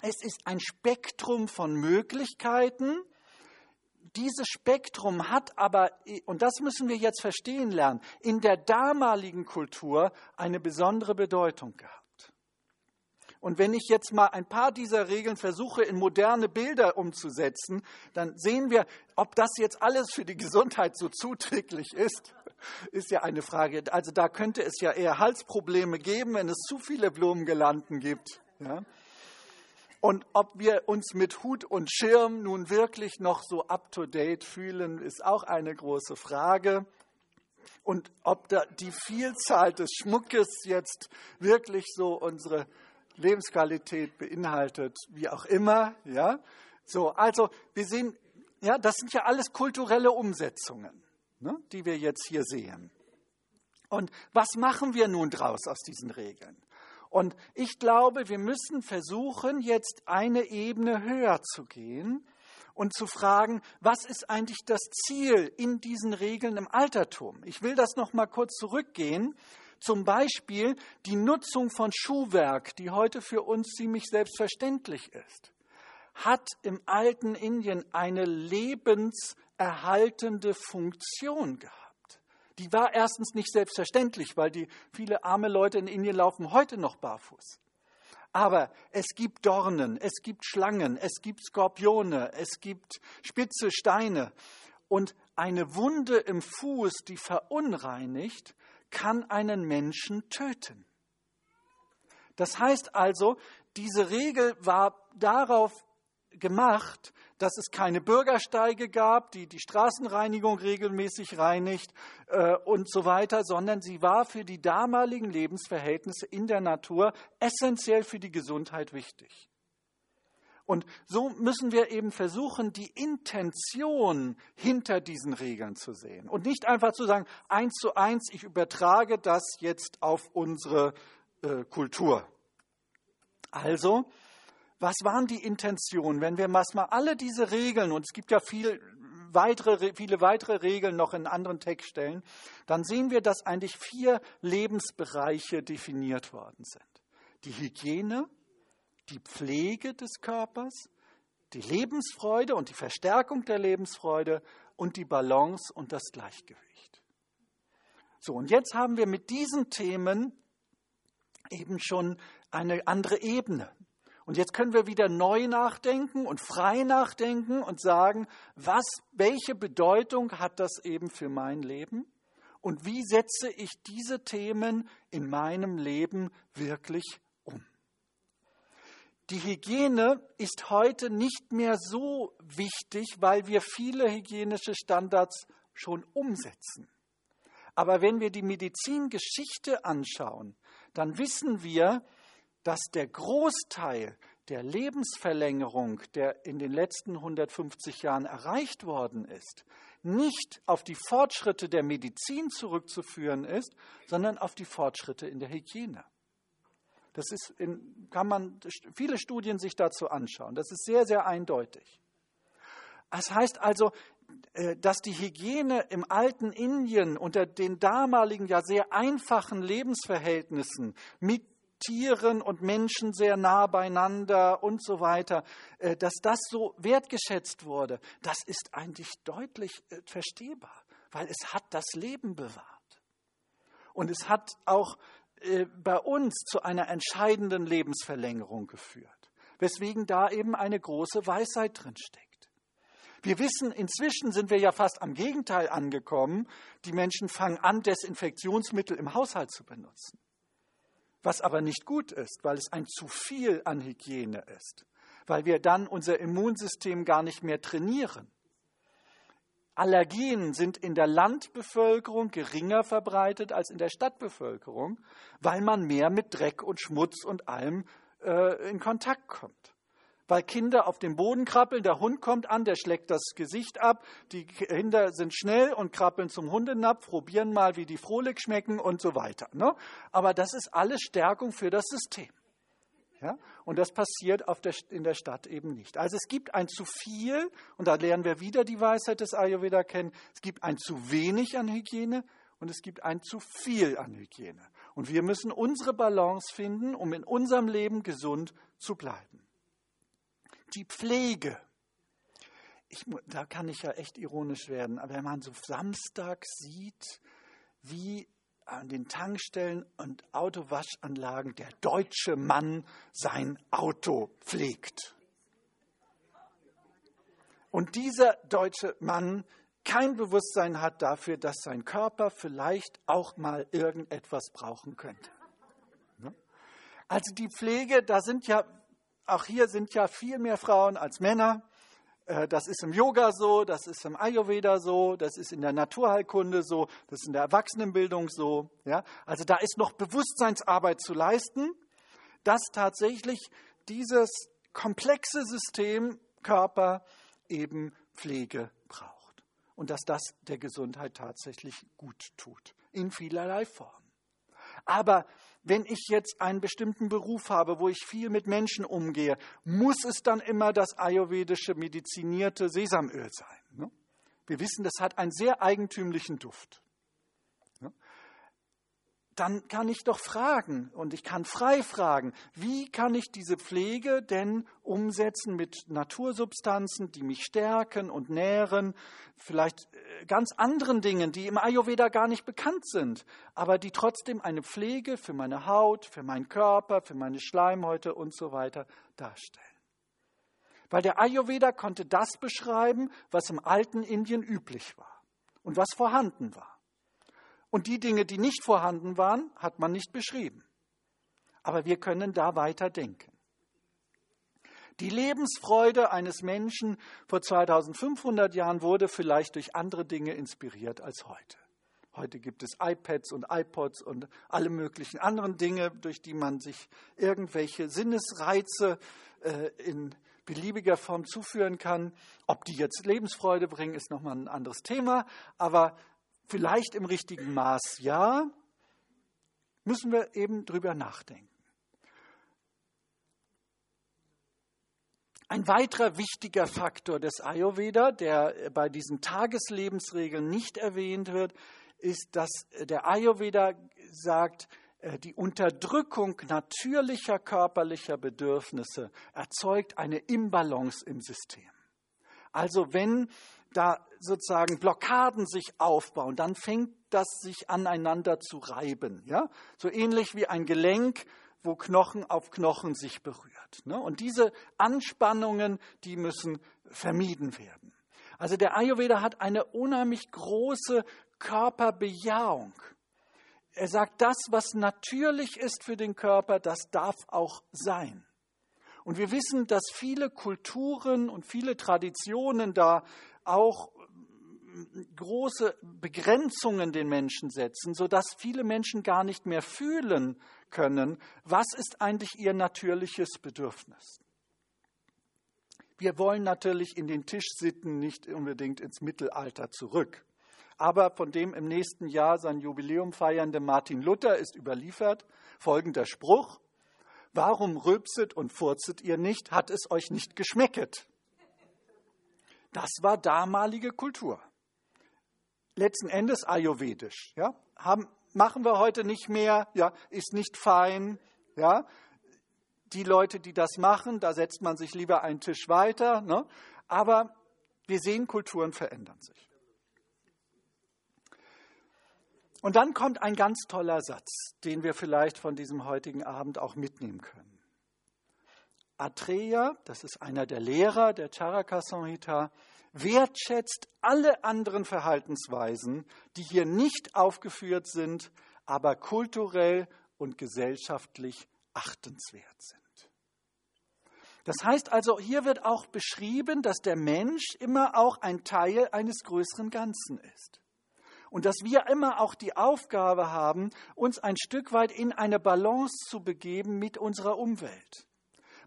es ist ein Spektrum von Möglichkeiten. Dieses Spektrum hat aber, und das müssen wir jetzt verstehen lernen, in der damaligen Kultur eine besondere Bedeutung gehabt. Und wenn ich jetzt mal ein paar dieser Regeln versuche, in moderne Bilder umzusetzen, dann sehen wir, ob das jetzt alles für die Gesundheit so zuträglich ist, ist ja eine Frage. Also da könnte es ja eher Halsprobleme geben, wenn es zu viele Blumengelanden gibt. Ja? Und ob wir uns mit Hut und Schirm nun wirklich noch so up-to-date fühlen, ist auch eine große Frage. Und ob die Vielzahl des Schmuckes jetzt wirklich so unsere Lebensqualität beinhaltet, wie auch immer. Ja? So, also wir sehen, ja, das sind ja alles kulturelle Umsetzungen, ne, die wir jetzt hier sehen. Und was machen wir nun draus aus diesen Regeln? Und ich glaube, wir müssen versuchen, jetzt eine Ebene höher zu gehen und zu fragen, was ist eigentlich das Ziel in diesen Regeln im Altertum? Ich will das noch mal kurz zurückgehen zum Beispiel die Nutzung von Schuhwerk, die heute für uns ziemlich selbstverständlich ist, hat im alten Indien eine lebenserhaltende Funktion gehabt. Die war erstens nicht selbstverständlich, weil die viele arme Leute in Indien laufen heute noch barfuß. Aber es gibt Dornen, es gibt Schlangen, es gibt Skorpione, es gibt spitze Steine. Und eine Wunde im Fuß, die verunreinigt, kann einen Menschen töten. Das heißt also, diese Regel war darauf gemacht, dass es keine Bürgersteige gab, die die Straßenreinigung regelmäßig reinigt äh, und so weiter, sondern sie war für die damaligen Lebensverhältnisse in der Natur essentiell für die Gesundheit wichtig. Und so müssen wir eben versuchen, die Intention hinter diesen Regeln zu sehen und nicht einfach zu sagen, eins zu eins, ich übertrage das jetzt auf unsere äh, Kultur. Also, was waren die Intentionen? Wenn wir mal alle diese Regeln, und es gibt ja viel weitere, viele weitere Regeln noch in anderen Textstellen, dann sehen wir, dass eigentlich vier Lebensbereiche definiert worden sind. Die Hygiene, die Pflege des Körpers, die Lebensfreude und die Verstärkung der Lebensfreude und die Balance und das Gleichgewicht. So, und jetzt haben wir mit diesen Themen eben schon eine andere Ebene. Und jetzt können wir wieder neu nachdenken und frei nachdenken und sagen, was, welche Bedeutung hat das eben für mein Leben? Und wie setze ich diese Themen in meinem Leben wirklich? Die Hygiene ist heute nicht mehr so wichtig, weil wir viele hygienische Standards schon umsetzen. Aber wenn wir die Medizingeschichte anschauen, dann wissen wir, dass der Großteil der Lebensverlängerung, der in den letzten 150 Jahren erreicht worden ist, nicht auf die Fortschritte der Medizin zurückzuführen ist, sondern auf die Fortschritte in der Hygiene. Das ist in, kann man viele Studien sich dazu anschauen. Das ist sehr, sehr eindeutig. Das heißt also, äh, dass die Hygiene im alten Indien unter den damaligen ja sehr einfachen Lebensverhältnissen mit Tieren und Menschen sehr nah beieinander und so weiter, äh, dass das so wertgeschätzt wurde, das ist eigentlich deutlich äh, verstehbar, weil es hat das Leben bewahrt. Und es hat auch bei uns zu einer entscheidenden Lebensverlängerung geführt, weswegen da eben eine große Weisheit drin steckt. Wir wissen, inzwischen sind wir ja fast am Gegenteil angekommen. Die Menschen fangen an, Desinfektionsmittel im Haushalt zu benutzen was aber nicht gut ist, weil es ein zu viel an Hygiene ist, weil wir dann unser Immunsystem gar nicht mehr trainieren. Allergien sind in der Landbevölkerung geringer verbreitet als in der Stadtbevölkerung, weil man mehr mit Dreck und Schmutz und allem äh, in Kontakt kommt weil Kinder auf dem Boden krabbeln, der Hund kommt an, der schlägt das Gesicht ab, die Kinder sind schnell und krabbeln zum Hundenapf, probieren mal, wie die frohlich schmecken und so weiter. Ne? Aber das ist alles Stärkung für das System. Ja? Und das passiert der, in der Stadt eben nicht. Also es gibt ein zu viel, und da lernen wir wieder die Weisheit des Ayurveda kennen, es gibt ein zu wenig an Hygiene und es gibt ein zu viel an Hygiene. Und wir müssen unsere Balance finden, um in unserem Leben gesund zu bleiben die Pflege. Ich, da kann ich ja echt ironisch werden, aber wenn man so Samstag sieht, wie an den Tankstellen und Autowaschanlagen der deutsche Mann sein Auto pflegt. Und dieser deutsche Mann kein Bewusstsein hat dafür, dass sein Körper vielleicht auch mal irgendetwas brauchen könnte. Ne? Also die Pflege, da sind ja auch hier sind ja viel mehr Frauen als Männer. Äh, das ist im Yoga so, das ist im Ayurveda so, das ist in der Naturheilkunde so, das ist in der Erwachsenenbildung so. Ja? Also da ist noch Bewusstseinsarbeit zu leisten, dass tatsächlich dieses komplexe System Körper eben Pflege braucht und dass das der Gesundheit tatsächlich gut tut, in vielerlei Form. Aber wenn ich jetzt einen bestimmten Beruf habe, wo ich viel mit Menschen umgehe, muss es dann immer das ayurvedische medizinierte Sesamöl sein. Ne? Wir wissen, das hat einen sehr eigentümlichen Duft dann kann ich doch fragen und ich kann frei fragen, wie kann ich diese Pflege denn umsetzen mit Natursubstanzen, die mich stärken und nähren, vielleicht äh, ganz anderen Dingen, die im Ayurveda gar nicht bekannt sind, aber die trotzdem eine Pflege für meine Haut, für meinen Körper, für meine Schleimhäute und so weiter darstellen. Weil der Ayurveda konnte das beschreiben, was im alten Indien üblich war und was vorhanden war. Und die Dinge, die nicht vorhanden waren, hat man nicht beschrieben. Aber wir können da weiter denken. Die Lebensfreude eines Menschen vor 2500 Jahren wurde vielleicht durch andere Dinge inspiriert als heute. Heute gibt es iPads und iPods und alle möglichen anderen Dinge, durch die man sich irgendwelche Sinnesreize äh, in beliebiger Form zuführen kann. Ob die jetzt Lebensfreude bringen, ist nochmal ein anderes Thema. Aber vielleicht im richtigen Maß ja, müssen wir eben drüber nachdenken. Ein weiterer wichtiger Faktor des Ayurveda, der bei diesen Tageslebensregeln nicht erwähnt wird, ist, dass der Ayurveda sagt, äh, die Unterdrückung natürlicher körperlicher Bedürfnisse erzeugt eine Imbalance im System. Also wenn da sozusagen Blockaden sich aufbauen, dann fängt das sich aneinander zu reiben. Ja? So ähnlich wie ein Gelenk, wo Knochen auf Knochen sich berührt. Ne? Und diese Anspannungen, die müssen vermieden werden. Also der Ayurveda hat eine unheimlich große Körperbejahung. Er sagt, das, was natürlich ist für den Körper, das darf auch sein. Und wir wissen, dass viele Kulturen und viele Traditionen da auch große Begrenzungen den Menschen setzen, sodass viele Menschen gar nicht mehr fühlen können, was ist eigentlich ihr natürliches Bedürfnis. Wir wollen natürlich in den Tischsitten nicht unbedingt ins Mittelalter zurück. Aber von dem im nächsten Jahr sein Jubiläum feiernde Martin Luther ist überliefert folgender Spruch: Warum rülpset und furzet ihr nicht? Hat es euch nicht geschmecket? Das war damalige Kultur. Letzten Endes ayurvedisch. Ja? Haben, machen wir heute nicht mehr, ja, ist nicht fein. Ja? Die Leute, die das machen, da setzt man sich lieber einen Tisch weiter. Ne? Aber wir sehen, Kulturen verändern sich. Und dann kommt ein ganz toller Satz, den wir vielleicht von diesem heutigen Abend auch mitnehmen können. Atreya, das ist einer der Lehrer der Charaka Samhita, wertschätzt alle anderen Verhaltensweisen, die hier nicht aufgeführt sind, aber kulturell und gesellschaftlich achtenswert sind. Das heißt also, hier wird auch beschrieben, dass der Mensch immer auch ein Teil eines größeren Ganzen ist und dass wir immer auch die Aufgabe haben, uns ein Stück weit in eine Balance zu begeben mit unserer Umwelt.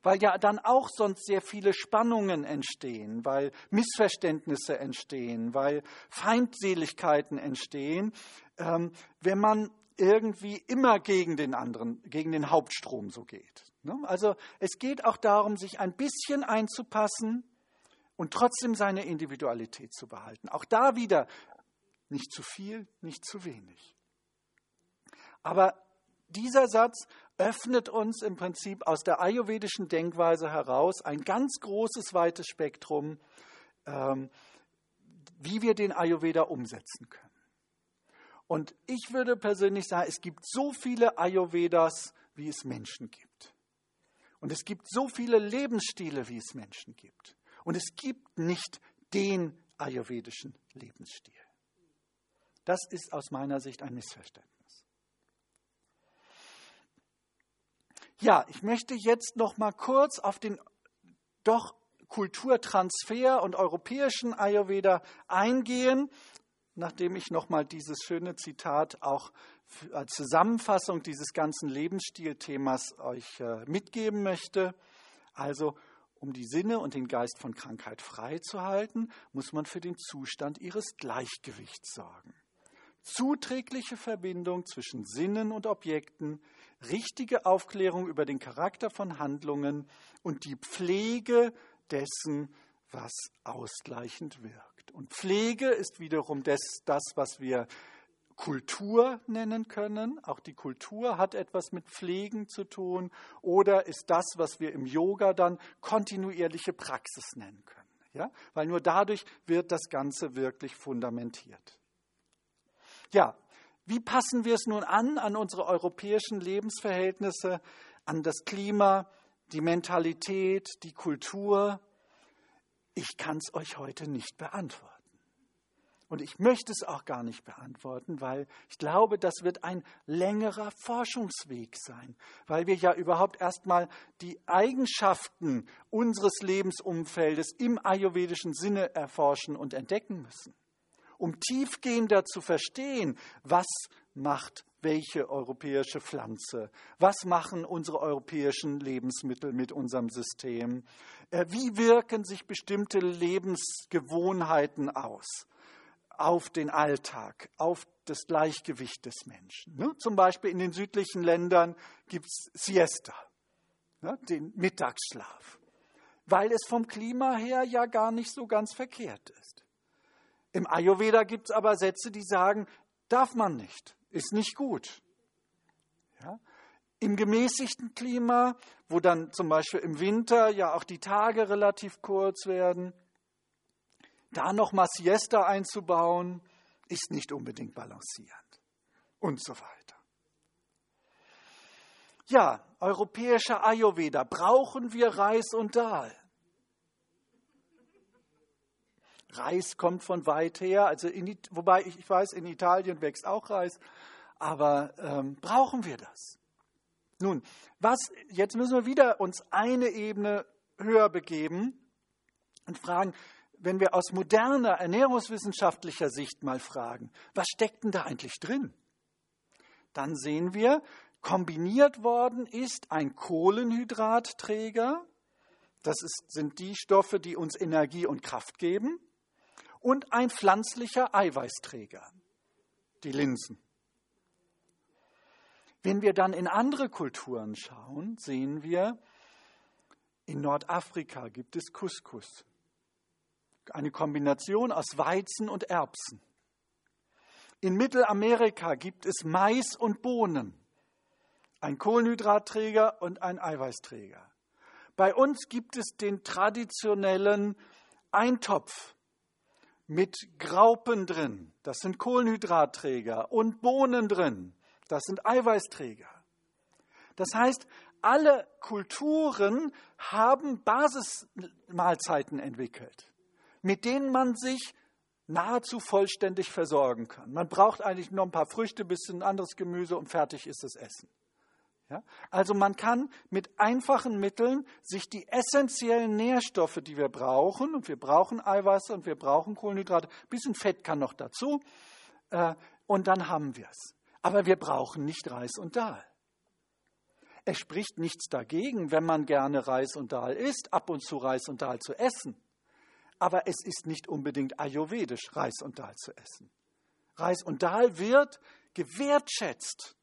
Weil ja dann auch sonst sehr viele Spannungen entstehen, weil Missverständnisse entstehen, weil Feindseligkeiten entstehen, ähm, wenn man irgendwie immer gegen den anderen, gegen den Hauptstrom so geht. Ne? Also es geht auch darum, sich ein bisschen einzupassen und trotzdem seine Individualität zu behalten. Auch da wieder nicht zu viel, nicht zu wenig. Aber dieser Satz öffnet uns im Prinzip aus der ayurvedischen Denkweise heraus ein ganz großes, weites Spektrum, ähm, wie wir den Ayurveda umsetzen können. Und ich würde persönlich sagen, es gibt so viele Ayurvedas, wie es Menschen gibt. Und es gibt so viele Lebensstile, wie es Menschen gibt. Und es gibt nicht den ayurvedischen Lebensstil. Das ist aus meiner Sicht ein Missverständnis. Ja, ich möchte jetzt noch mal kurz auf den doch Kulturtransfer und europäischen Ayurveda eingehen, nachdem ich noch mal dieses schöne Zitat auch als Zusammenfassung dieses ganzen Lebensstilthemas euch äh, mitgeben möchte. Also um die Sinne und den Geist von Krankheit frei zu halten, muss man für den Zustand ihres Gleichgewichts sorgen zuträgliche Verbindung zwischen Sinnen und Objekten, richtige Aufklärung über den Charakter von Handlungen und die Pflege dessen, was ausgleichend wirkt. Und Pflege ist wiederum das, das was wir Kultur nennen können. Auch die Kultur hat etwas mit Pflegen zu tun. Oder ist das, was wir im Yoga dann kontinuierliche Praxis nennen können. Ja? Weil nur dadurch wird das Ganze wirklich fundamentiert. Ja, wie passen wir es nun an an unsere europäischen Lebensverhältnisse, an das Klima, die Mentalität, die Kultur? Ich kann es euch heute nicht beantworten. Und ich möchte es auch gar nicht beantworten, weil ich glaube, das wird ein längerer Forschungsweg sein, weil wir ja überhaupt erstmal die Eigenschaften unseres Lebensumfeldes im ayurvedischen Sinne erforschen und entdecken müssen, um tiefgehender zu verstehen, was macht welche europäische Pflanze, was machen unsere europäischen Lebensmittel mit unserem System, äh, wie wirken sich bestimmte Lebensgewohnheiten aus auf den Alltag, auf das Gleichgewicht des Menschen. Ne? Zum Beispiel in den südlichen Ländern gibt es Siesta, ne? den Mittagsschlaf, weil es vom Klima her ja gar nicht so ganz verkehrt ist. Im Ayurveda gibt es aber Sätze, die sagen, darf man nicht, ist nicht gut. Ja? Im gemäßigten Klima, wo dann zum Beispiel im Winter ja auch die Tage relativ kurz werden, da nochmal Siesta einzubauen, ist nicht unbedingt balancierend und so weiter. Ja, europäischer Ayurveda. Brauchen wir Reis und Dahl? Reis kommt von weit her, also in, wobei ich, ich weiß, in Italien wächst auch Reis, aber ähm, brauchen wir das? Nun, was, jetzt müssen wir wieder uns eine Ebene höher begeben und fragen, wenn wir aus moderner ernährungswissenschaftlicher Sicht mal fragen, was steckt denn da eigentlich drin? Dann sehen wir, kombiniert worden ist ein Kohlenhydratträger, das ist, sind die Stoffe, die uns Energie und Kraft geben, und ein pflanzlicher Eiweißträger, die Linsen. Wenn wir dann in andere Kulturen schauen, sehen wir, in Nordafrika gibt es Couscous eine Kombination aus Weizen und Erbsen. In Mittelamerika gibt es Mais und Bohnen, ein Kohlenhydratträger und ein Eiweißträger. Bei uns gibt es den traditionellen Eintopf mit Graupen drin, das sind Kohlenhydratträger, und Bohnen drin, das sind Eiweißträger. Das heißt, alle Kulturen haben Basismahlzeiten entwickelt mit denen man sich nahezu vollständig versorgen kann. Man braucht eigentlich noch ein paar Früchte, ein bisschen anderes Gemüse und fertig ist das Essen. Ja? Also man kann mit einfachen Mitteln sich die essentiellen Nährstoffe, die wir brauchen, und wir brauchen Eiweiße und wir brauchen Kohlenhydrate, ein bisschen Fett kann noch dazu, äh, und dann haben wir es. Aber wir brauchen nicht Reis und Dahl. Es spricht nichts dagegen, wenn man gerne Reis und Dahl isst, ab und zu Reis und Dahl zu essen aber es ist nicht unbedingt ayurvedisch, Reis und Dahl zu essen. Reis und Dahl wird gewertschätzt.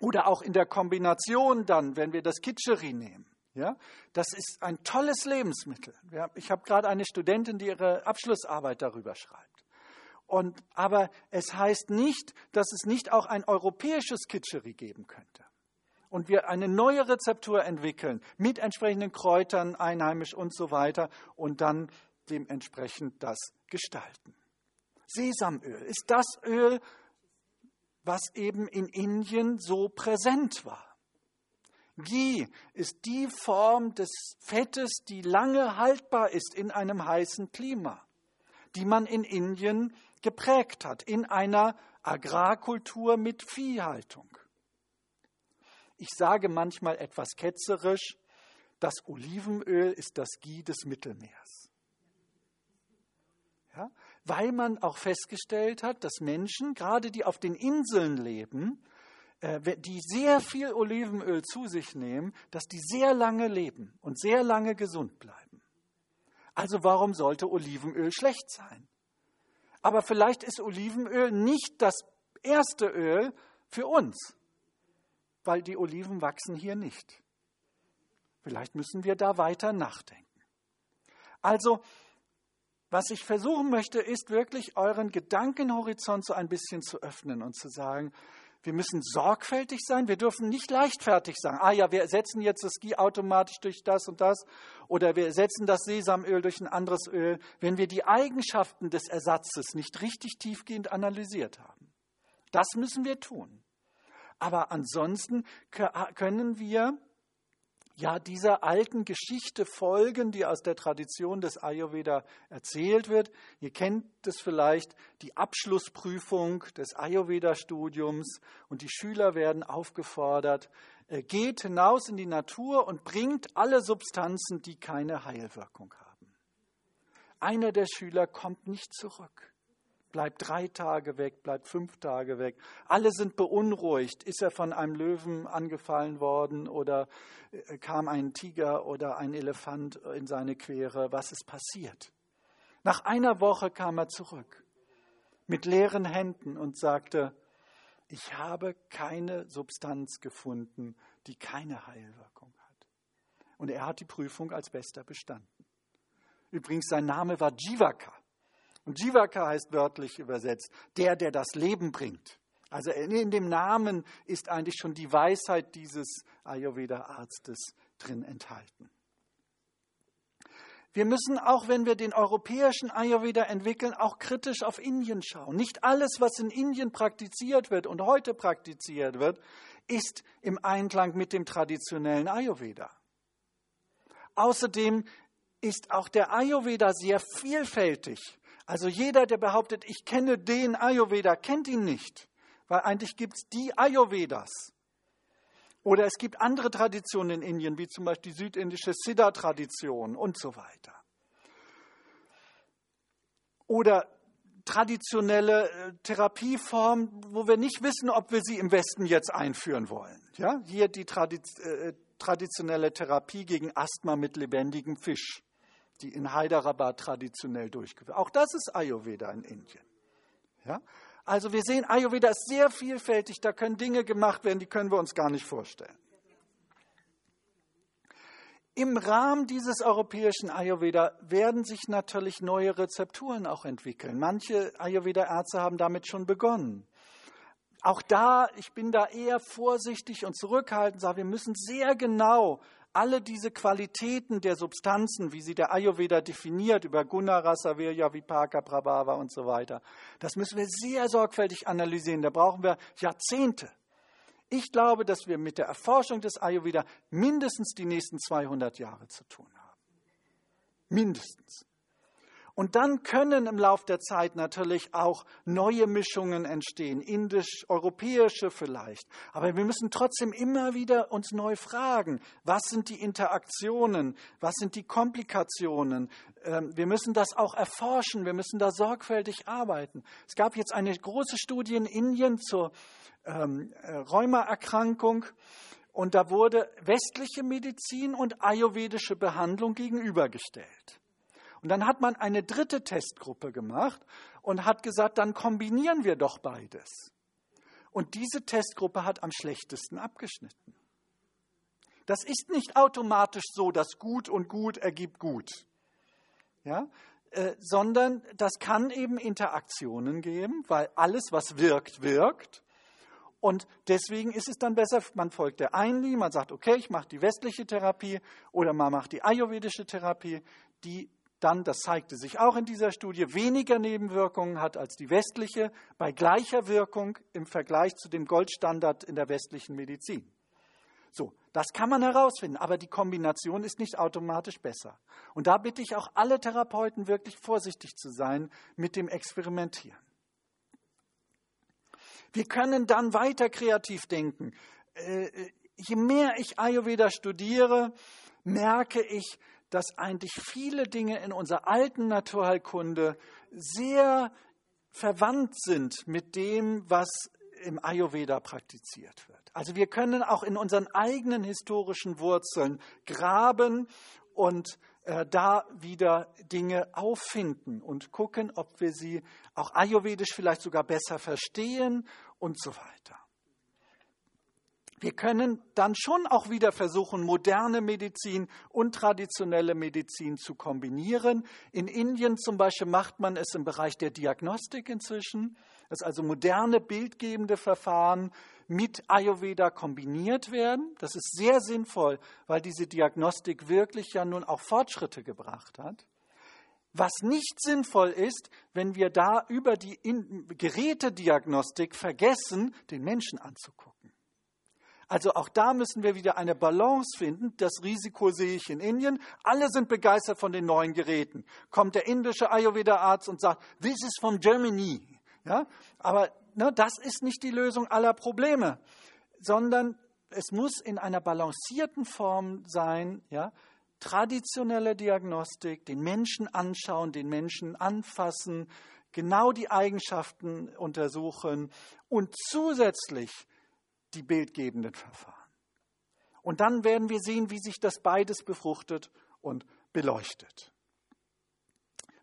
Oder auch in der Kombination dann, wenn wir das Kitscheri nehmen. Ja, das ist ein tolles Lebensmittel. Ich habe gerade eine Studentin, die ihre Abschlussarbeit darüber schreibt. Und, aber es heißt nicht, dass es nicht auch ein europäisches Kitscheri geben könnte und wir eine neue Rezeptur entwickeln mit entsprechenden Kräutern, einheimisch und so weiter und dann dementsprechend das gestalten. Sesamöl ist das Öl, was eben in Indien so präsent war. Ghee ist die Form des Fettes, die lange haltbar ist in einem heißen Klima, die man in Indien geprägt hat, in einer Agrarkultur mit Viehhaltung. Ich sage manchmal etwas ketzerisch, das Olivenöl ist das Ghee des Mittelmeers. Ja, weil man auch festgestellt hat, dass Menschen, gerade die auf den Inseln leben, äh, die sehr viel Olivenöl zu sich nehmen, dass die sehr lange leben und sehr lange gesund bleiben. Also warum sollte Olivenöl schlecht sein? Aber vielleicht ist Olivenöl nicht das erste Öl für uns weil die Oliven wachsen hier nicht. Vielleicht müssen wir da weiter nachdenken. Also, was ich versuchen möchte, ist wirklich euren Gedankenhorizont so ein bisschen zu öffnen und zu sagen, wir müssen sorgfältig sein, wir dürfen nicht leichtfertig sagen, ah ja, wir ersetzen jetzt das Ski automatisch durch das und das oder wir ersetzen das Sesamöl durch ein anderes Öl, wenn wir die Eigenschaften des Ersatzes nicht richtig tiefgehend analysiert haben. Das müssen wir tun. Aber ansonsten können wir ja dieser alten Geschichte folgen, die aus der Tradition des Ayurveda erzählt wird. Ihr kennt es vielleicht, die Abschlussprüfung des Ayurveda-Studiums und die Schüler werden aufgefordert, äh, geht hinaus in die Natur und bringt alle Substanzen, die keine Heilwirkung haben. Einer der Schüler kommt nicht zurück bleibt drei Tage weg, bleibt fünf Tage weg. Alle sind beunruhigt. Ist er von einem Löwen angefallen worden oder äh, kam ein Tiger oder ein Elefant in seine Quere? Was ist passiert? Nach einer Woche kam er zurück mit leeren Händen und sagte, ich habe keine Substanz gefunden, die keine Heilwirkung hat. Und er hat die Prüfung als bester bestanden. Übrigens, sein Name war Jivaka. Und Jivaka heißt wörtlich übersetzt, der, der das Leben bringt. Also in dem Namen ist eigentlich schon die Weisheit dieses Ayurveda-Arztes drin enthalten. Wir müssen auch, wenn wir den europäischen Ayurveda entwickeln, auch kritisch auf Indien schauen. Nicht alles, was in Indien praktiziert wird und heute praktiziert wird, ist im Einklang mit dem traditionellen Ayurveda. Außerdem ist auch der Ayurveda sehr vielfältig also jeder, der behauptet, ich kenne den Ayurveda, kennt ihn nicht, weil eigentlich gibt es die Ayurvedas. Oder es gibt andere Traditionen in Indien, wie zum Beispiel die südindische Siddha-Tradition und so weiter. Oder traditionelle äh, Therapieformen, wo wir nicht wissen, ob wir sie im Westen jetzt einführen wollen. Ja, hier die Tradiz äh, traditionelle Therapie gegen Asthma mit lebendigem Fisch die in Hyderabad traditionell durchgeführt Auch das ist Ayurveda in Indien. Ja? Also wir sehen, Ayurveda ist sehr vielfältig, da können Dinge gemacht werden, die können wir uns gar nicht vorstellen. Im Rahmen dieses europäischen Ayurveda werden sich natürlich neue Rezepturen auch entwickeln. Manche Ayurveda-Ärzte haben damit schon begonnen. Auch da, ich bin da eher vorsichtig und zurückhaltend, sage, wir müssen sehr genau alle diese Qualitäten der Substanzen, wie sie der Ayurveda definiert, über Guna, Rasa, Virya, Vipaka, Prabhava und so weiter, das müssen wir sehr sorgfältig analysieren. Da brauchen wir Jahrzehnte. Ich glaube, dass wir mit der Erforschung des Ayurveda mindestens die nächsten 200 Jahre zu tun haben. Mindestens. Und dann können im Laufe der Zeit natürlich auch neue Mischungen entstehen, indisch-europäische vielleicht. Aber wir müssen trotzdem immer wieder uns neu fragen, was sind die Interaktionen, was sind die Komplikationen. Ähm, wir müssen das auch erforschen, wir müssen da sorgfältig arbeiten. Es gab jetzt eine große Studie in Indien zur ähm, äh, Rheumaerkrankung. Und da wurde westliche Medizin und ayurvedische Behandlung gegenübergestellt. Und dann hat man eine dritte Testgruppe gemacht und hat gesagt, dann kombinieren wir doch beides. Und diese Testgruppe hat am schlechtesten abgeschnitten. Das ist nicht automatisch so, dass gut und gut ergibt gut. Ja? Äh, sondern das kann eben Interaktionen geben, weil alles, was wirkt, wirkt. Und deswegen ist es dann besser, man folgt der einen man sagt, okay, ich mache die westliche Therapie oder man macht die ayurvedische Therapie, die dann, das zeigte sich auch in dieser Studie, weniger Nebenwirkungen hat als die westliche, bei gleicher Wirkung im Vergleich zu dem Goldstandard in der westlichen Medizin. So, das kann man herausfinden, aber die Kombination ist nicht automatisch besser. Und da bitte ich auch alle Therapeuten wirklich vorsichtig zu sein mit dem Experimentieren. Wir können dann weiter kreativ denken. Äh, je mehr ich Ayurveda studiere, merke ich, dass eigentlich viele Dinge in unserer alten Naturheilkunde sehr verwandt sind mit dem, was im Ayurveda praktiziert wird. Also wir können auch in unseren eigenen historischen Wurzeln graben und äh, da wieder Dinge auffinden und gucken, ob wir sie auch ayurvedisch vielleicht sogar besser verstehen und so weiter wir können dann schon auch wieder versuchen, moderne Medizin und traditionelle Medizin zu kombinieren. In Indien zum Beispiel macht man es im Bereich der Diagnostik inzwischen, dass also moderne bildgebende Verfahren mit Ayurveda kombiniert werden. Das ist sehr sinnvoll, weil diese Diagnostik wirklich ja nun auch Fortschritte gebracht hat. Was nicht sinnvoll ist, wenn wir da über die Gerätediagnostik vergessen, den Menschen anzugucken. Also auch da müssen wir wieder eine Balance finden. Das Risiko sehe ich in Indien. Alle sind begeistert von den neuen Geräten. Kommt der indische Ayurveda-Arzt und sagt, this is from Germany. Ja? Aber ne, das ist nicht die Lösung aller Probleme, sondern es muss in einer balancierten Form sein, ja? traditionelle Diagnostik, den Menschen anschauen, den Menschen anfassen, genau die Eigenschaften untersuchen und zusätzlich die bildgebenden Verfahren. Und dann werden wir sehen, wie sich das beides befruchtet und beleuchtet.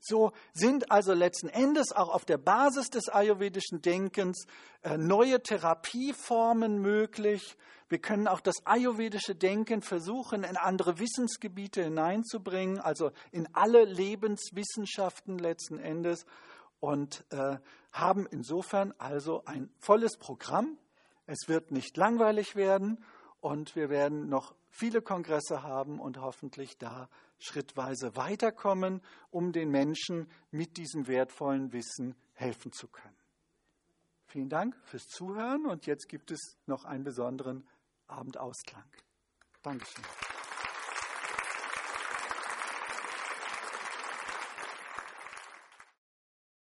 So sind also letzten Endes auch auf der Basis des ayurvedischen Denkens äh, neue Therapieformen möglich. Wir können auch das ayurvedische Denken versuchen, in andere Wissensgebiete hineinzubringen, also in alle Lebenswissenschaften letzten Endes und äh, haben insofern also ein volles Programm. Es wird nicht langweilig werden und wir werden noch viele Kongresse haben und hoffentlich da schrittweise weiterkommen, um den Menschen mit diesem wertvollen Wissen helfen zu können. Vielen Dank fürs Zuhören und jetzt gibt es noch einen besonderen Abendausklang. Dankeschön.